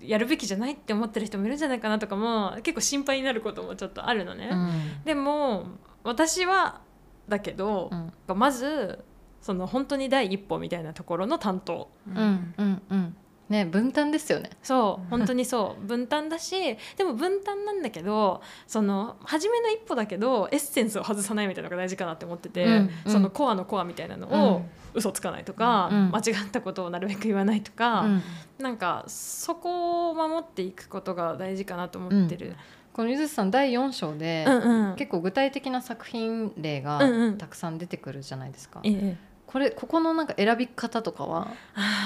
やるべきじゃないって思ってる人もいるんじゃないかなとかも結構心配になることもちょっとあるのね、うん。でも私はだけどう、ん。まずその本当に第一歩みたいなところの担当。うんうんうんね分担ですよね。そう本当にそう。[laughs] 分担だしでも分担なんだけどその初めの一歩だけどエッセンスを外さないみたいなのが大事かなって思ってて、うんうん。そのコアのコアみたいなのを嘘つかないとか、うん間違ったことをなるべく言わないとか、うん。なんかそこを守っていくことが大事かなと思ってる。このゆずさん第4章で、うんうん。結構具体的な作品例がうんうん。たくさん出てくるじゃないですか。ええ。これここのなんか選び方とかは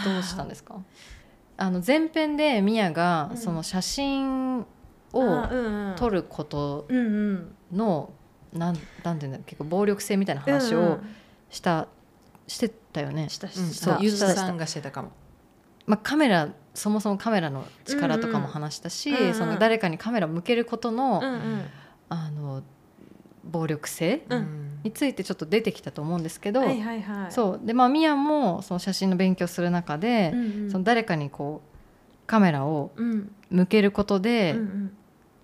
どうしたんですか？あの前編でミヤがうん。その写真あを撮ることのなんなんていうんだろう結構暴力性みたいな話をした、してたよね。したそう。さん。がしてたかも。まあ、カメラそもそもカメラの力とかも話したし、その誰かにカメラを向けることの,、うんうん。あの暴力性うんについてちょっと出てきたと思うんですけど、はいはいはい。そう。でまあミヤもその写真の勉強する中で、うんうん。その誰かにこうカメラをうん。向けることで、うんうん。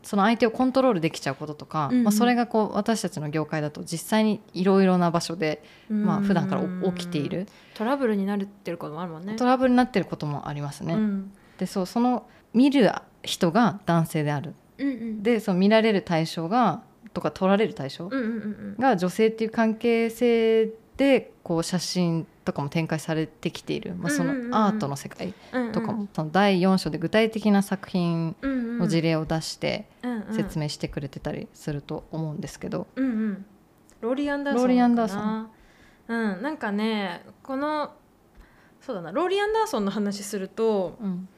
その相手をコントロールできちゃうこととか、うんうん。まあ、それがこう私たちの業界だと実際にいろいろな場所で、まあ普段からお起きている。トラブルになるってることもあるもんね。トラブルになってることもありますね。うん。でそうその見る人が男性である。うんうん。でその見られる対象がとか撮られる対象が女性っていう関係性でこう写真とかも展開されてきている、まあ、そのアートの世界うんとかも、その第4章で具体的な作品の事例を出して説明してくれてたりすると思うんですけど、うんうん。ローリー・アンダーソンローリーアンダーソン。うん。なんかねこのそうだな。ローリー・アンダーソンの話するとうん。まあ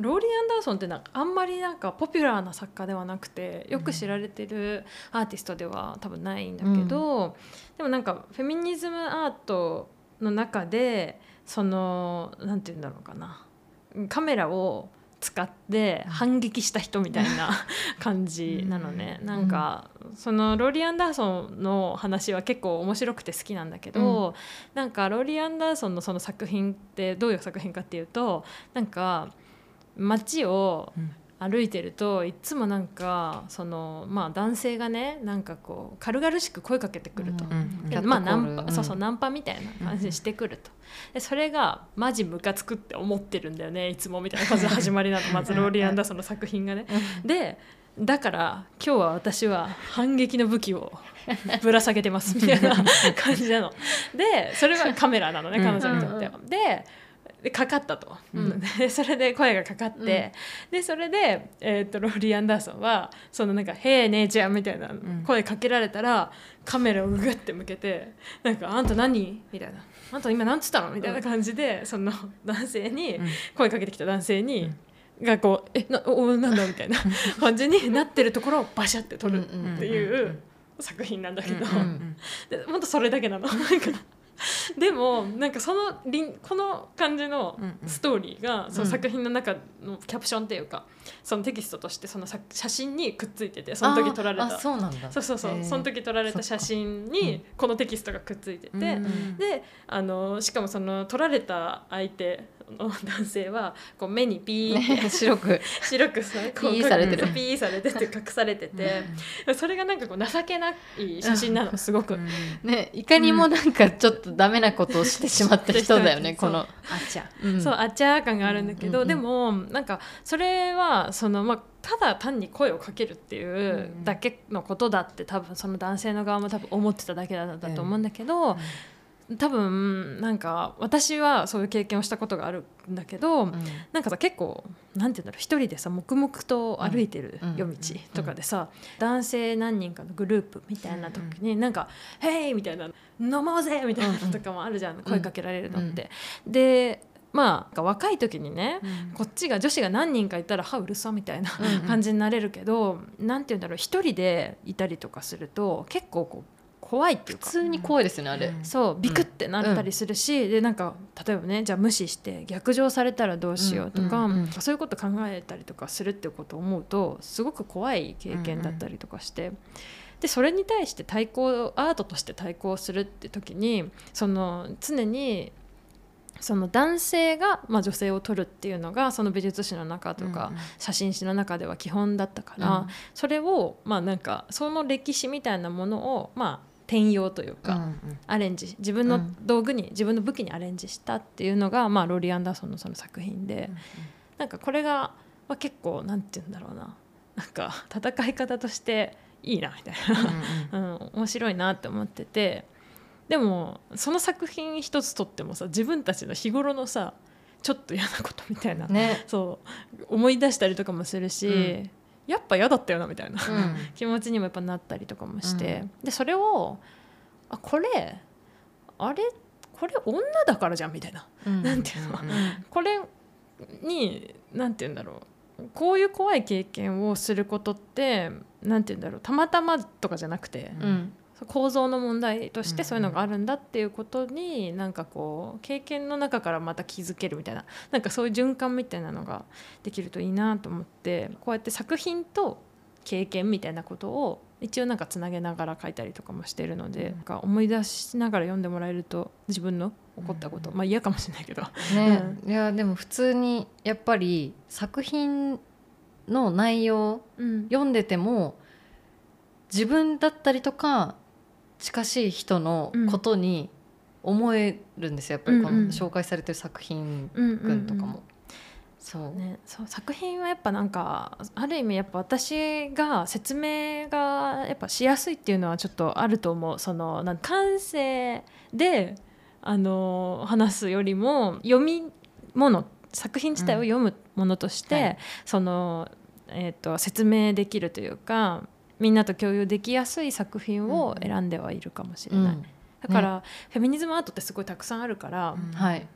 ローリー・アンダーソンってなんかあんまりなんかポピュラーな作家ではなくてよく知られてるアーティストでは多分ないんだけど、でもなんかフェミニズムアートの中でそのなんて言うんだろうかな。カメラを使って反撃した人みたいな感じなのね、うん。なんかそのローリー・アンダーソンの話は結構面白くて好きなんだけど、なんかローリー・アンダーソンのその作品ってどういう作品かっていうとなんか街をうん。歩いてるといつもなんかそのまあ男性がねなんかこう軽々しく声かけてくると。うんでまあナンパ、うん。そうそうナンパみたいな感じでしてくると、でそれがマジムカつくって思ってるんだよねいつもみたいな感じの始まりなの。まずローリー・アンダーソンの作品がね。でだから今日は私は反撃の武器をぶら下げてますみたいな感じなの。でそれはカメラなのねうん。彼女にとっては。ででかかったと、うん。でそれで声がかかって、でそれで、えー、とローリー・アンダーソンはそのなんか「へえ姉ちゃん」みたいな声かけられたら、カメラをグッて向けて「なんかあんた何?」みたいな「あんた今何つったの?」みたいな感じでその男性にうん。声かけてきた男性に、がこう「えなおなんだ?」みたいな感じになってるところをバシャって撮るっていう作品なんだけど、うんうんでほんとそれだけなの [laughs] でもなんかそのりんこの感じのうんうん。ストーリーがそのうん作品の中のキャプションっていうかそのテキストとしてそのさ写真にくっついててその時撮られた。そうなんだ。そうそうそう、その時撮られた写真にこのテキストがくっついてて、うん。であのしかもその撮られた相手の男性はこう目にピーって、ね白く [laughs] 白くさこうピーされてる。そうピーされてて隠されてて、それがなんかこう情けない写真なのすごく。ねいかにもなんかちょっとダメなことをしてしまった人だよね、この、あちゃうん。そうあっちゃー感があるんだけど、うん。うん。でもなんかそれはその、まあ、ただ単に声をかけるっていうだけのことだって多分その男性の側も多分思ってただけだったと思うんだけど、多分なんか私はそういう経験をしたことがあるんだけど、うんなんかさ結構なんて言うんだろう一人でさ黙々と歩いてるうん夜道とかでさ、男性何人かのグループみたいな時になんか「ヘイ!」みたいな「飲もうぜ!」みたいなのとかもあるじゃん、声かけられるのって。でまあ若い時にね、こっちが女子が何人かいたら「はうるさ」みたいなうんうん感じになれるけど、なんて言うんだろう一人でいたりとかすると結構こう怖いっていうか。普通に怖いですよねあれ、うん。そうビクってなったりするし、でなんか例えばねじゃあ無視して逆上されたらどうしようとか、うんうんうん。そういうこと考えたりとかするっていうことを思うとすごく怖い経験だったりとかして。でそれに対して対抗アートとして対抗するって時にその常にその男性が、まあ、女性を撮るっていうのがその美術史の中とか、写真誌の中では基本だったから、うん。それをまあなんかその歴史みたいなものをまあ転用というか、アレンジ自分のうん。道具に、自分の武器にアレンジしたっていうのが、まあ、ローリー・アンダーソンのその作品で、なんかこれが、まあ、結構なんて言うんだろうな。なんか戦い方としていいなみたいな、[laughs] うん、面白いなって思ってて。でもその作品一つとってもさ自分たちの日頃のさちょっと嫌なことみたいな、ね。そう思い出したりとかもするし、うんやっぱ嫌だったよなみたいな。うん。[laughs] 気持ちにもやっぱなったりとかもして、でそれをあこれあれこれ女だからじゃんみたいな、うん。なんていうの、これになんて言うんだろう。こういう怖い経験をすることってなんて言うんだろう。たまたまとかじゃなくて、うん構造の問題としてうんそういうのがあるんだっていうことになんかこう経験の中からまた気づけるみたいななんかそういう循環みたいなのができるといいなと思ってこうやって作品と経験みたいなことを一応なんかつなげながら書いたりとかもしてるので、なんか思い出しながら読んでもらえると自分の起こったこと、まあ嫌かもしれないけど、ね、いやでも普通にやっぱり作品の内容うん。読んでても自分だったりとか近しい人のことに思えるんですよ。やっぱりこうんうん。の紹介されてる作品うんうん群とかも。そう。ね、そう作品はやっぱなんかある意味やっぱ私が説明がやっぱしやすいっていうのはちょっとあると思う。そのなん感性であの話すよりも読み物作品自体を読むものとして、はい。その、えー、と説明できるというかみんなと共有できやすい作品を選んではいるかもしれない。うん。だから、フェミニズムアートってすごいたくさんあるから、はい。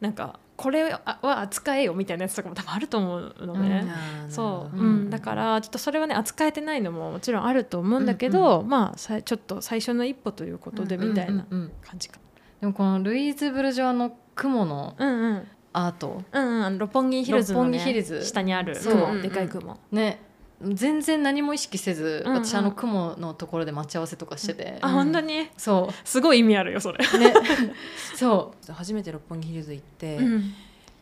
なんかこれは扱えよみたいなやつとかも多分あると思うのね。そう、うん、だからちょっとそれはね扱えてないのももちろんあると思うんだけど、まあさちょっと最初の一歩ということでうんみたいなうんうん感じか。でもこのルイーズ・ブルジョアの雲のうんうん。アート。うんうん。六本木ヒルズの、ね、ヒルズ。下にあるそう。雲。でかい雲。ね全然何も意識せず、うんうん。私あの雲のところで待ち合わせとかしてて、あ本当に？そすごい意味あるよそれ。[laughs] う。ねそ初めて六本木ヒルズ行って、うん。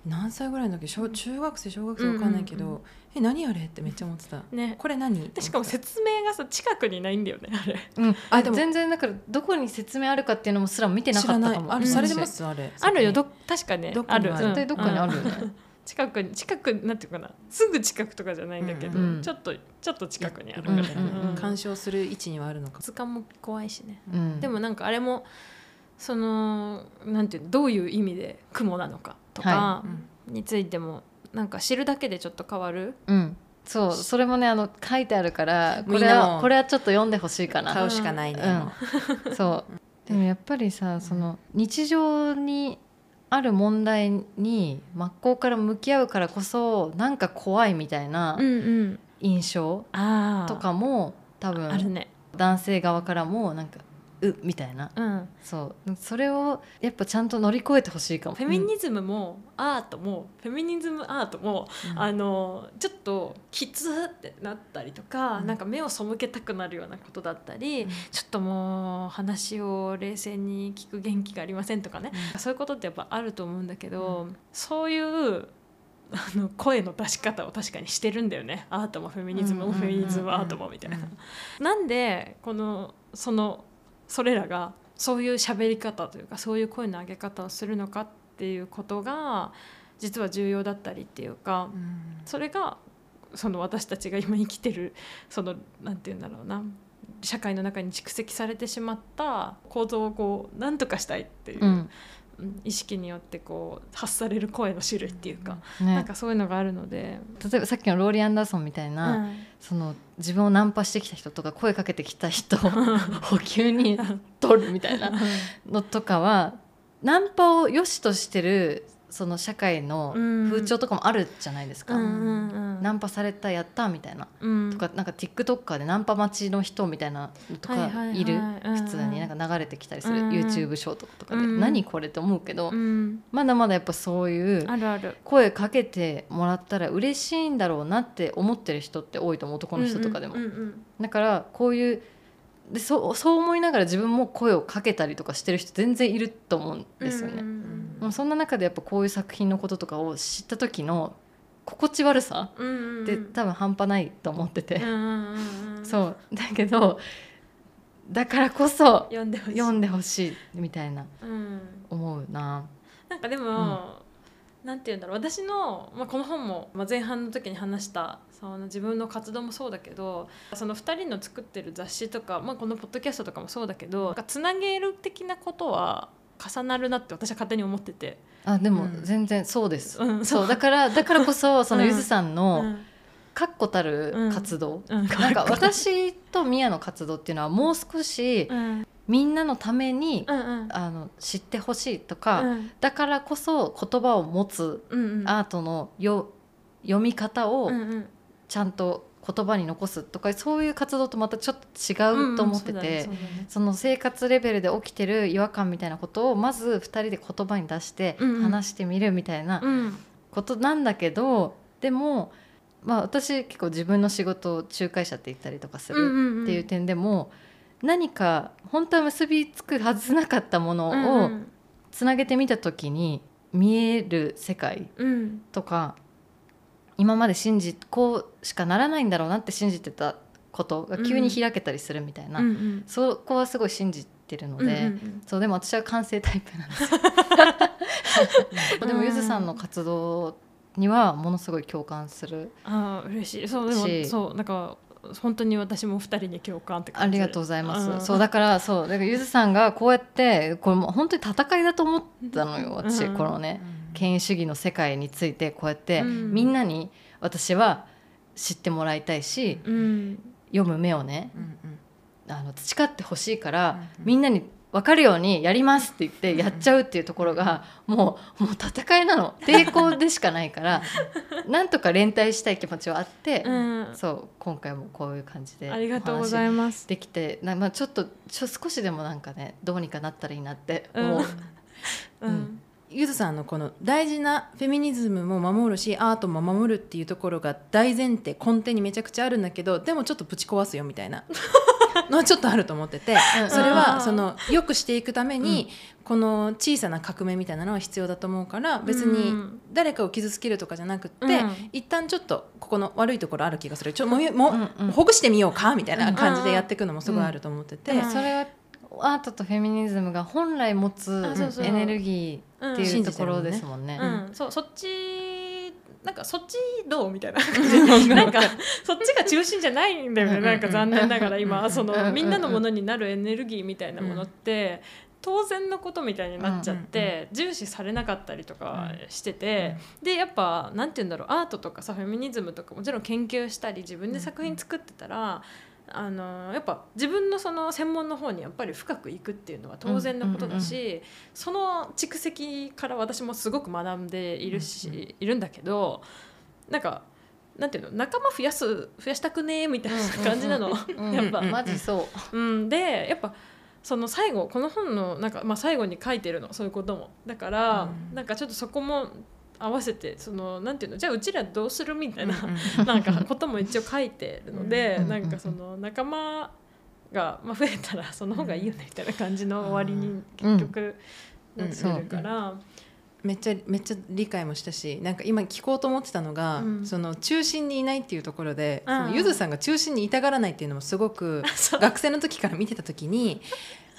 何歳ぐらいの時小中学生小学生わかんないけど、うんうんえ何あれ？ってめっちゃ思ってた。ね。これ何？でしかも説明がさ近くにないんだよねあれ。う、うん、あでも全然だからどこに説明あるかっていうのもすら見てなかったかも。うんあれされてますあれ。あるよど確かねある。絶対どっかにあるよね、うん近くに近くなんていうかな？すぐ近くとかじゃないんだけど、うんうん。ちょっとちょっと近くにあるうんから、うんうん。鑑賞する位置にはあるのか。図鑑も怖いしね。うん。でもなんかあれもそのなんていうのどういう意味で雲なのかとかはについてもなんか知るだけでちょっと変わる、うん。そうそれもねあの書いてあるからこれはこれはちょっと読んでほしいかな。買うしかないね、うん。そう。[laughs] でもやっぱりさその日常にある問題に真っ向から向き合うからこそなんか怖いみたいなうん、印象あとかも多分あるね。男性側からもなんかうみたいな。うん。そう。それをやっぱちゃんと乗り越えてほしいかも。フェミニズムもアートも、フェミニズムアートも、あのちょっときつってなったりとか、うん。なんか目を背けたくなるようなことだったり、うん。ちょっともう話を冷静に聞く元気がありませんとかね、そういうことってやっぱあると思うんだけど、そういうあの声の出し方を確かにしてるんだよね。アートもフェミニズムもうんフェミニズムアートもみたいな。なんでこのそのそれらがそういう喋り方というかそういう声の上げ方をするのかっていうことが実は重要だったりっていうかうん。それがその私たちが今生きてるそのなんて言うんだろうな社会の中に蓄積されてしまった構造をこう何とかしたいっていう、意識によってこう発される声の種類っていうか、なん。ね、かそういうのがあるので。例えばさっきのローリー・アンダーソンみたいな、うん。その自分をナンパしてきた人とか声かけてきた人を [laughs] 補給に取るみたいなのとかはナンパを良しとしてるその社会の風潮とかもあるじゃないですか、ナンパされたやったみたいな、うん。とかなんか TikToker でナンパ待ちの人みたいなのとかはいる、普通に。なんか流れてきたりする、うんうん。YouTube ショートとかで、うんうん。何これって思うけど、うん。まだまだやっぱそういう声かけてもらったら嬉しいんだろうなって思ってる人って多いと思う男の人とかでも、だからこういうでそうそう思いながら自分も声をかけたりとかしてる人全然いると思うんですよね。うんうんでもそんな中でやっぱこういう作品のこととかを知った時の心地悪さうんうんうん。って多分半端ないと思ってて、うんうんうんうんそう。だけどだからこそ読んでほしい。読んでほしいみたいな。うん。思うな。なんかでも、なんて言うんだろう。私の、まあ、この本も、まあ、前半の時に話したその自分の活動もそうだけどその2人の作ってる雑誌とか、まあ、このポッドキャストとかもそうだけどつなげる的なことは重なるなって私は勝手に思ってて。あでもうん。全然そうです、うん。そう。だからだからこそそのうんゆずさんうのん。確固たる活動、うん。なんか私とミヤの活動っていうのはもう少しうん。みんなのために、うんうん。あの知ってほしいとか、うん。だからこそ言葉を持つうんうん。アートのよ読み方をうんうん。ちゃんと言葉に残すとかそういう活動とまたちょっと違うと思ってて、その生活レベルで起きてる違和感みたいなことをまず2人で言葉に出して話してみるみたいなうん。ことなんだけど、でも、まあ、私結構自分の仕事を仲介者って言ったりとかするっていう点でも、何か本当は結びつくはずなかったものうんをうん。つなげてみた時に見える世界うん。とか今まで信じこうしかならないんだろうなって信じてたことが急に開けたりするみたいな、うんうん。そこはすごい信じてるので、うんうんうん。そうでも私は感性タイプなんです。よ [laughs] でもゆずさんの活動にはものすごい共感するああ嬉しい。そうでもし。そうなんか本当に私も二人に共感ってあ感じりがとうございまん。すそうだからそうだからゆずさんがこうやってこれもう本当に戦いだと思ったのよ私、うんこのね権威主義の世界についてこうやって、うん。みんなに私は知ってもらいたいしうん。読む目をねうんあの培ってほしいから、うんみんなに分かるようにやりますって言ってやっちゃうっていうところがもうもう戦いなの。抵抗でしかないからなんとか連帯したい気持ちはあって、うん。そう今回もこういう感じでありがとうございます。できてな、まあ、ちょっとちょ少しでもなんかねどうにかなったらいいなって思う。うん。ううんんゆずさんのこの大事なフェミニズムも守るしアートも守るっていうところが大前提根底にめちゃくちゃあるんだけどでもちょっとぶち壊すよみたいな [laughs] のはちょっとあると思っててうんそれはその良くしていくためにこの小さな革命みたいなのは必要だと思うから別にうん。誰かを傷つけるとかじゃなくって、うん。一旦ちょっとここの悪いところある気がする。ちょもうもう、うんうんほぐしてみようかみたいな感じでやっていくのもすごいあると思ってて、でもそれはアートとフェミニズムが本来持つエネルギーってうんいうところですもんね。うん。そうそっちなんかそっちどうみたいな。感じなんかそっちが中心じゃないんだよね。うんなんか残念ながら今そのみんなのものになるエネルギーみたいなものって当然のことみたいになっちゃって重視されなかったりとかしててでやっぱなんて言うんだろう。アートとかさフェミニズムとかもちろん研究したり自分で作品作ってたらあのやっぱ自分のその専門の方にやっぱり深くいくっていうのは当然のことだし、その蓄積から私もすごく学んでいるし、うんういるんだけどなんかなんていうの仲間増やす増やしたくねえみたいな感じなの。うん。やっぱ。マジそう。うん、でやっぱその最後この本のなんか、まあ、最後に書いてるのそういうことも。だから、うん。なんかちょっとそこも合わせてそのなんていうの？じゃあうちらどうする？みたいな、うんなんかことも一応書いてるので、うんなんかその仲間が、まあ、増えたらその方がいいよねみたいな感じの終わりに結局うんなってるから、めっちゃめっちゃ理解もしたしなんか今聞こうと思ってたのが、うん。その中心にいないっていうところで、うん。そのゆずさんが中心にいたがらないっていうのもすごく [laughs] 学生の時から見てた時に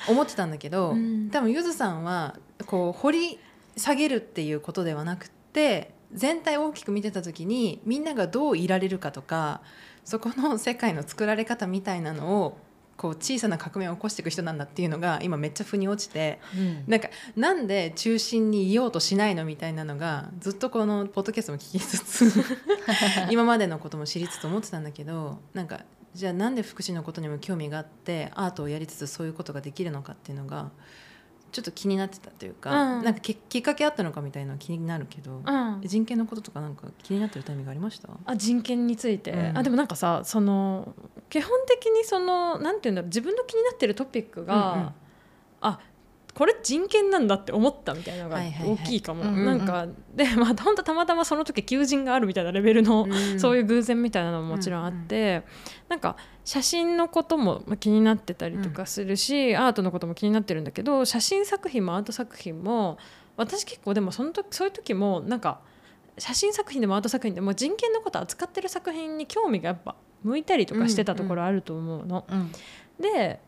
思ってたんだけど、うん。多分ゆずさんはこう掘り下げるっていうことではなくて全体を大きく見てた時にみんながどういられるかとかそこの世界の作られ方みたいなのをこう小さな革命を起こしていく人なんだっていうのが今めっちゃ腑に落ちて。うんなんかなんで中心にいようとしないのみたいなのがずっとこのポッドキャストも聞きつつ [laughs] 今までのことも知りつつ思ってたんだけどなんかじゃあなんで福祉のことにも興味があってアートをやりつつそういうことができるのかっていうのがちょっと気になってたというか、うん。なんかききっかけあったのかみたいな気になるけど、うん。人権のこととかなんか気になってるタイミングありました？あ人権について、うん。あでもなんかさその基本的にそのなんていうんだろう自分の気になってるトピックが、うんうん。あこれ人権なんだって思ったみたいなのが大きいかも、うんうんうん。なんかでまあ本当たまたまその時求人があるみたいなレベルの、そういう偶然みたいなのももちろんあって、なんか写真のこともまあ気になってたりとかするし、アートのことも気になってるんだけど写真作品もアート作品も私結構でもその時そういう時もなんか写真作品でもアート作品でも人権のこと扱ってる作品に興味がやっぱ向いたりとかしてたところあると思うの。うん。で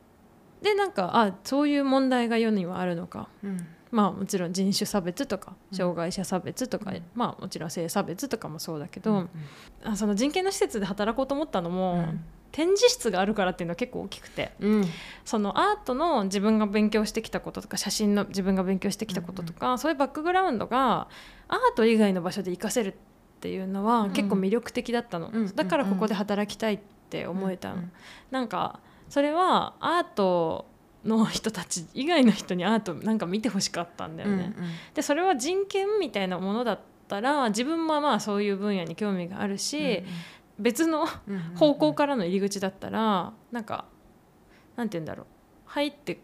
でなんかあそういう問題が世にはあるのか。うん。まあもちろん人種差別とかうん。障害者差別とか、うん。まあもちろん性差別とかもそうだけど、うんあその人権の施設で働こうと思ったのも、うん。展示室があるからっていうのは結構大きくてうん。そのアートの自分が勉強してきたこととか写真の自分が勉強してきたこととか、そういうバックグラウンドがアート以外の場所で活かせるっていうのは結構魅力的だったの、うんだからここで働きたいって思えたの、うん。なんかそれはアートの人たち以外の人にアートなんか見てほしかったんだよね。でそれは人権みたいなものだったら自分もまあそういう分野に興味があるし、別のうんうん。方向からの入り口だったらなんかなんて言うんだろう。入って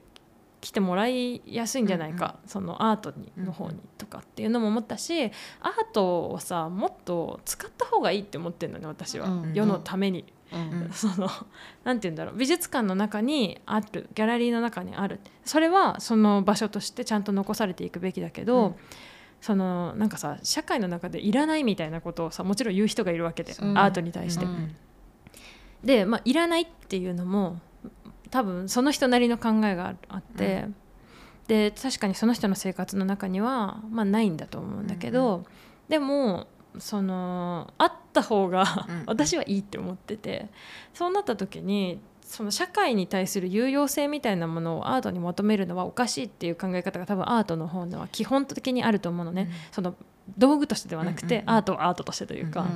きてもらいやすいんじゃないか、そのアートにの方にとかっていうのも思ったしアートをさもっと使った方がいいって思ってるのね私は、うん世のために。うんそのなんて言うんだろう。美術館の中にあるギャラリーの中にある。それはその場所としてちゃんと残されていくべきだけど、うん。そのなんかさ社会の中でいらないみたいなことをさもちろん言う人がいるわけで、う。んアートに対して。うん。で、まあ、いらないっていうのも多分その人なりの考えがああって、で確かにその人の生活の中には、まあ、ないんだと思うんだけど、でもそのあった方がうん。私はいいって思っててそうなった時にその社会に対する有用性みたいなものをアートに求めるのはおかしいっていう考え方が多分アートの方には基本的にあると思うのね、その道具としてではなくて、うんうん。うんアートはアートとしてというか、うん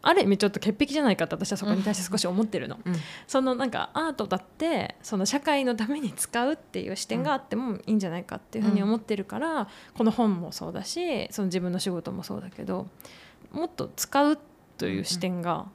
ある意味ちょっと潔癖じゃないかって私はそこに対して少し思ってるの。うんそのなんかアートだってその社会のために使うっていう視点があってもいいんじゃないかっていうふうに思ってるから、この本もそうだしその自分の仕事もそうだけどもっと使うという視点が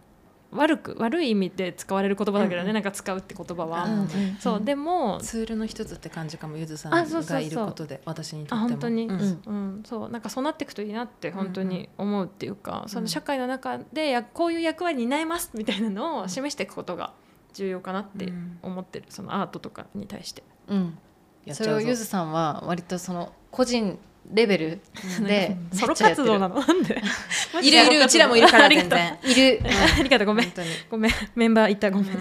悪く悪い意味で使われる言葉だけどね、うんなんか使うって言葉は。うんうんそうでもツールの一つって感じかもゆずさんあそうそうそう。がいることで私にとっても。あ本当に、うん。うん。そうなんかそうなっていくといいなって本当に思うっていうか、そうん。の社会の中でやこういう役割に担いますみたいなのを示していくことが重要かなってうん。思ってる。そのアートとかに対して。うん。やっちゃうぞそれをゆずさんは割とその個人レベルで。[laughs] ソロ活動なの？のなんで？[laughs] いるいるうちらもいるから全然。[laughs] いる、ありがとう。ごめん。ごめん。メンバーいた。ごめん、う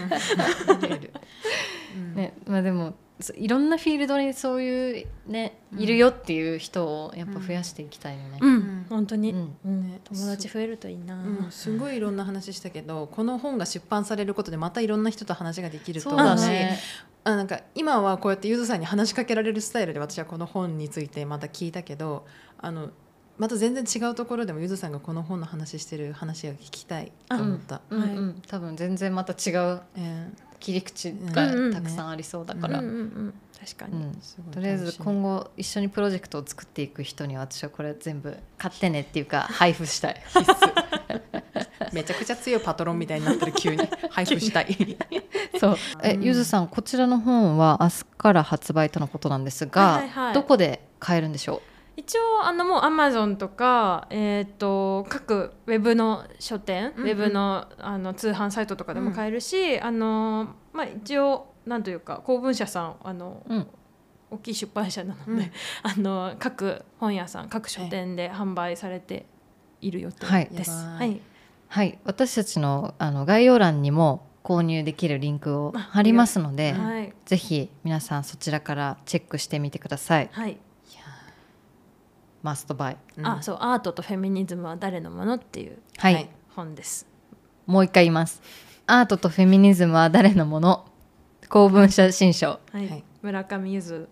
ん。ねまあ、でもそいろんなフィールドにそういうねうん。いるよっていう人をやっぱ増やしていきたいよね。うん。うん。本当に、うん。うん。ね友達増えるといいな、うん。すごいいろんな話したけどこの本が出版されることでまたいろんな人と話ができると思うしね。あなんか今はこうやってゆずさんに話しかけられるスタイルで私はこの本についてまた聞いたけどあのまた全然違うところでもゆずさんがこの本の話してる話が聞きたいと思った。うん。うん、多分全然また違う。え切り口がたくさんありそうだから、うんうんうん。確かに、うん。とりあえず今後一緒にプロジェクトを作っていく人には私はこれ全部買ってねっていうか [laughs] 配布したい。[laughs] めちゃくちゃ強いパトロンみたいになってる急に配布したい。[laughs] そう。え、うん。ゆずさんこちらの本は明日から発売とのことなんですが、はいはいはい。どこで買えるんでしょ一応あのもうアマゾンとか、えー、と各ウェブの書店、うんうん。ウェブのあの通販サイトとかでも買えるし、あのまあ、一応なんというか公文社さんあの、う、うん、大きい出版社なので、うん。[laughs] あの各本屋さん各書店で販売されている予定はい。です。やばいはい、はい。私たちのあの概要欄にも購入できるリンクをあ貼りますので、うん。はい。ぜひ皆さんそちらからチェックしてみてください。はいマストバイうん。あそうアートとフェミニズムは誰のものっていうはい、はい本です。もう一回言います。アートとフェミニズムは誰のもの？公文写真書。はい、はい。村上ゆず。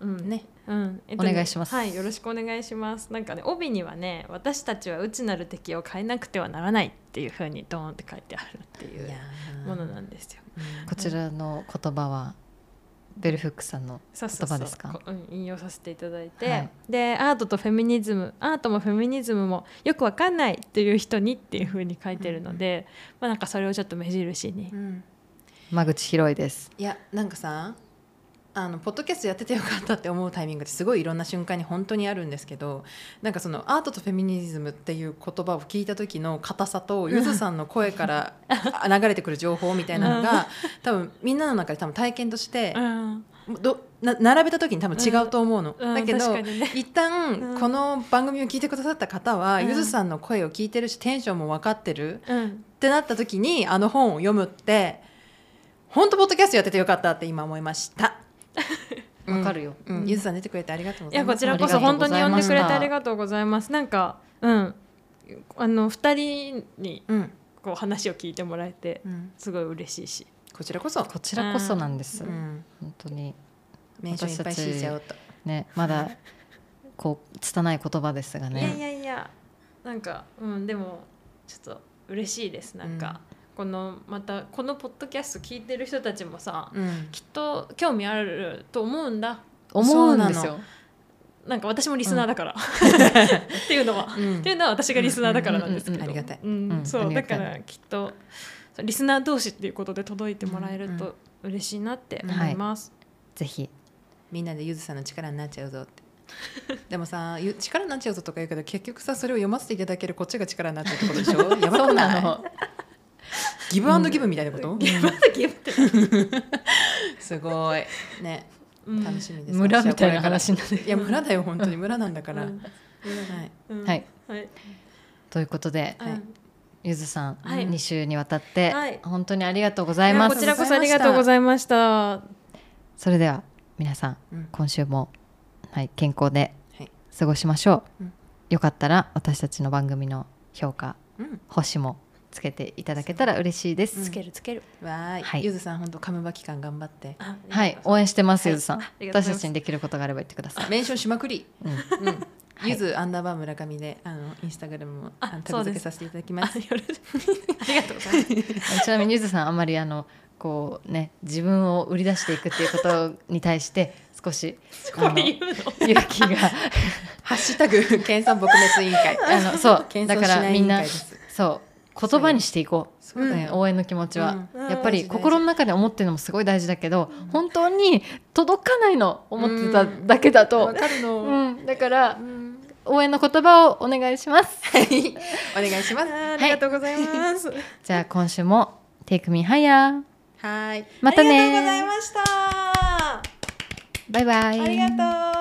うん。ねうん、えっお願いします。はい、よろしくお願いします。なんかね、帯にはね、私たちは内なる敵を変えなくてはならないっていう風にドーンって書いてあるっていういやー。ものなんですよ。うん。こちらの言葉は？ベルフックさんの言葉ですか？引用させていただいて、はい。でアートとフェミニズムアートもフェミニズムもよくわかんないっていう人にっていう風に書いてるので、まあなんかそれをちょっと目印に。う、ん。間口広いです。いやなんかさあのポッドキャストやっててよかったって思うタイミングってすごいいろんな瞬間に本当にあるんですけどなんかそのアートとフェミニズムっていう言葉を聞いた時の硬さとゆずさんの声から [laughs] あ流れてくる情報みたいなのが多分みんなの中で多分体験としてうん。どな並べた時に多分違うと思うの。うんだけど、確かにね。一旦うん。この番組を聞いてくださった方は、うん。ゆずさんの声を聞いてるしテンションも分かってる。うん。ってなった時にあの本を読むって本当ポッドキャストやっててよかったって今思いました。わかるよ、うん、ゆずさん出てくれてありがとうごいやざいます。こちらこそ本当に呼んでくれてありがとうございます。なんかうん。あの二人にうん、こう話を聞いてもらえてうん、すごい嬉しいし。こちらこそ、こちらこそなんです、うん、本当に。名称いっぱい敷いちゃおうと。ねまだこう拙い言葉ですがいやいねやいや。なんかうんでもちょっと嬉しいです。なんか、このまたこのポッドキャスト聞いてる人たちもさ、うん、きっと興味あると思うんだ。思うんですよ。なんか私もリスナーだから、っていうのは、うん。っていうのは私がリスナーだからなんですけど、うんありがたい。うん。うん。そうだからきっとリスナー同士っていうことで届いてもらえると嬉しいなって思います。ぜひみんなでゆずさんの力になっちゃうぞって。でもさゆ力になっちゃうぞとか言うけど結局さそれを読ませていただけるこっちが力になっちゃうってことでしょ？[laughs] やばくない？なのギブアンドギブみたいなこと、ギブアンドギブって。すごい。ね。うん。楽しみです、村みたいな話になっていや村だよ本当に村なんだから、うん。はい、うん。はい。はい。ということで、はい。ゆずさん、はい。2週にわたって、はい。本当にありがとうございます。こちらこそありがとうございました。それでは皆さんうん。今週も、はい、健康ではい。過ごしましょう、うん。よかったら私たちの番組の評価うん。星もつけていただけたら嬉しいです、つけるつける。わーい、はい。ゆずさん本当カムバ期間頑張って。あはい応援してます、はい。ゆずさん。私たちにできることがあれば言ってください、メンションしまくり、うん。うん。はい。ゆずアンダーバー村上であのインスタグラムもあタグ付けさせていただきます。あよろしありがとうございます。[laughs] ちなみにゆずさんあんまりあのこうね自分を売り出していくっていうことに対して少しこういうの？勇気が。ハッシュタグ県産撲滅委員会。あのそう。[laughs] だからみんなそう言葉にしていこう。そうだよ、応援の気持ちは、うん。やっぱりうん心の中で思ってるのもすごい大事だけど、本当に届かないの思ってただけだと。わ、かるの、うん。だからうん。応援の言葉をお願いします。はい。お願いします。ありがとうございます。じゃあ今週も Take Me Higher はい。またありがとうございねました。バイバイ。ありがとう。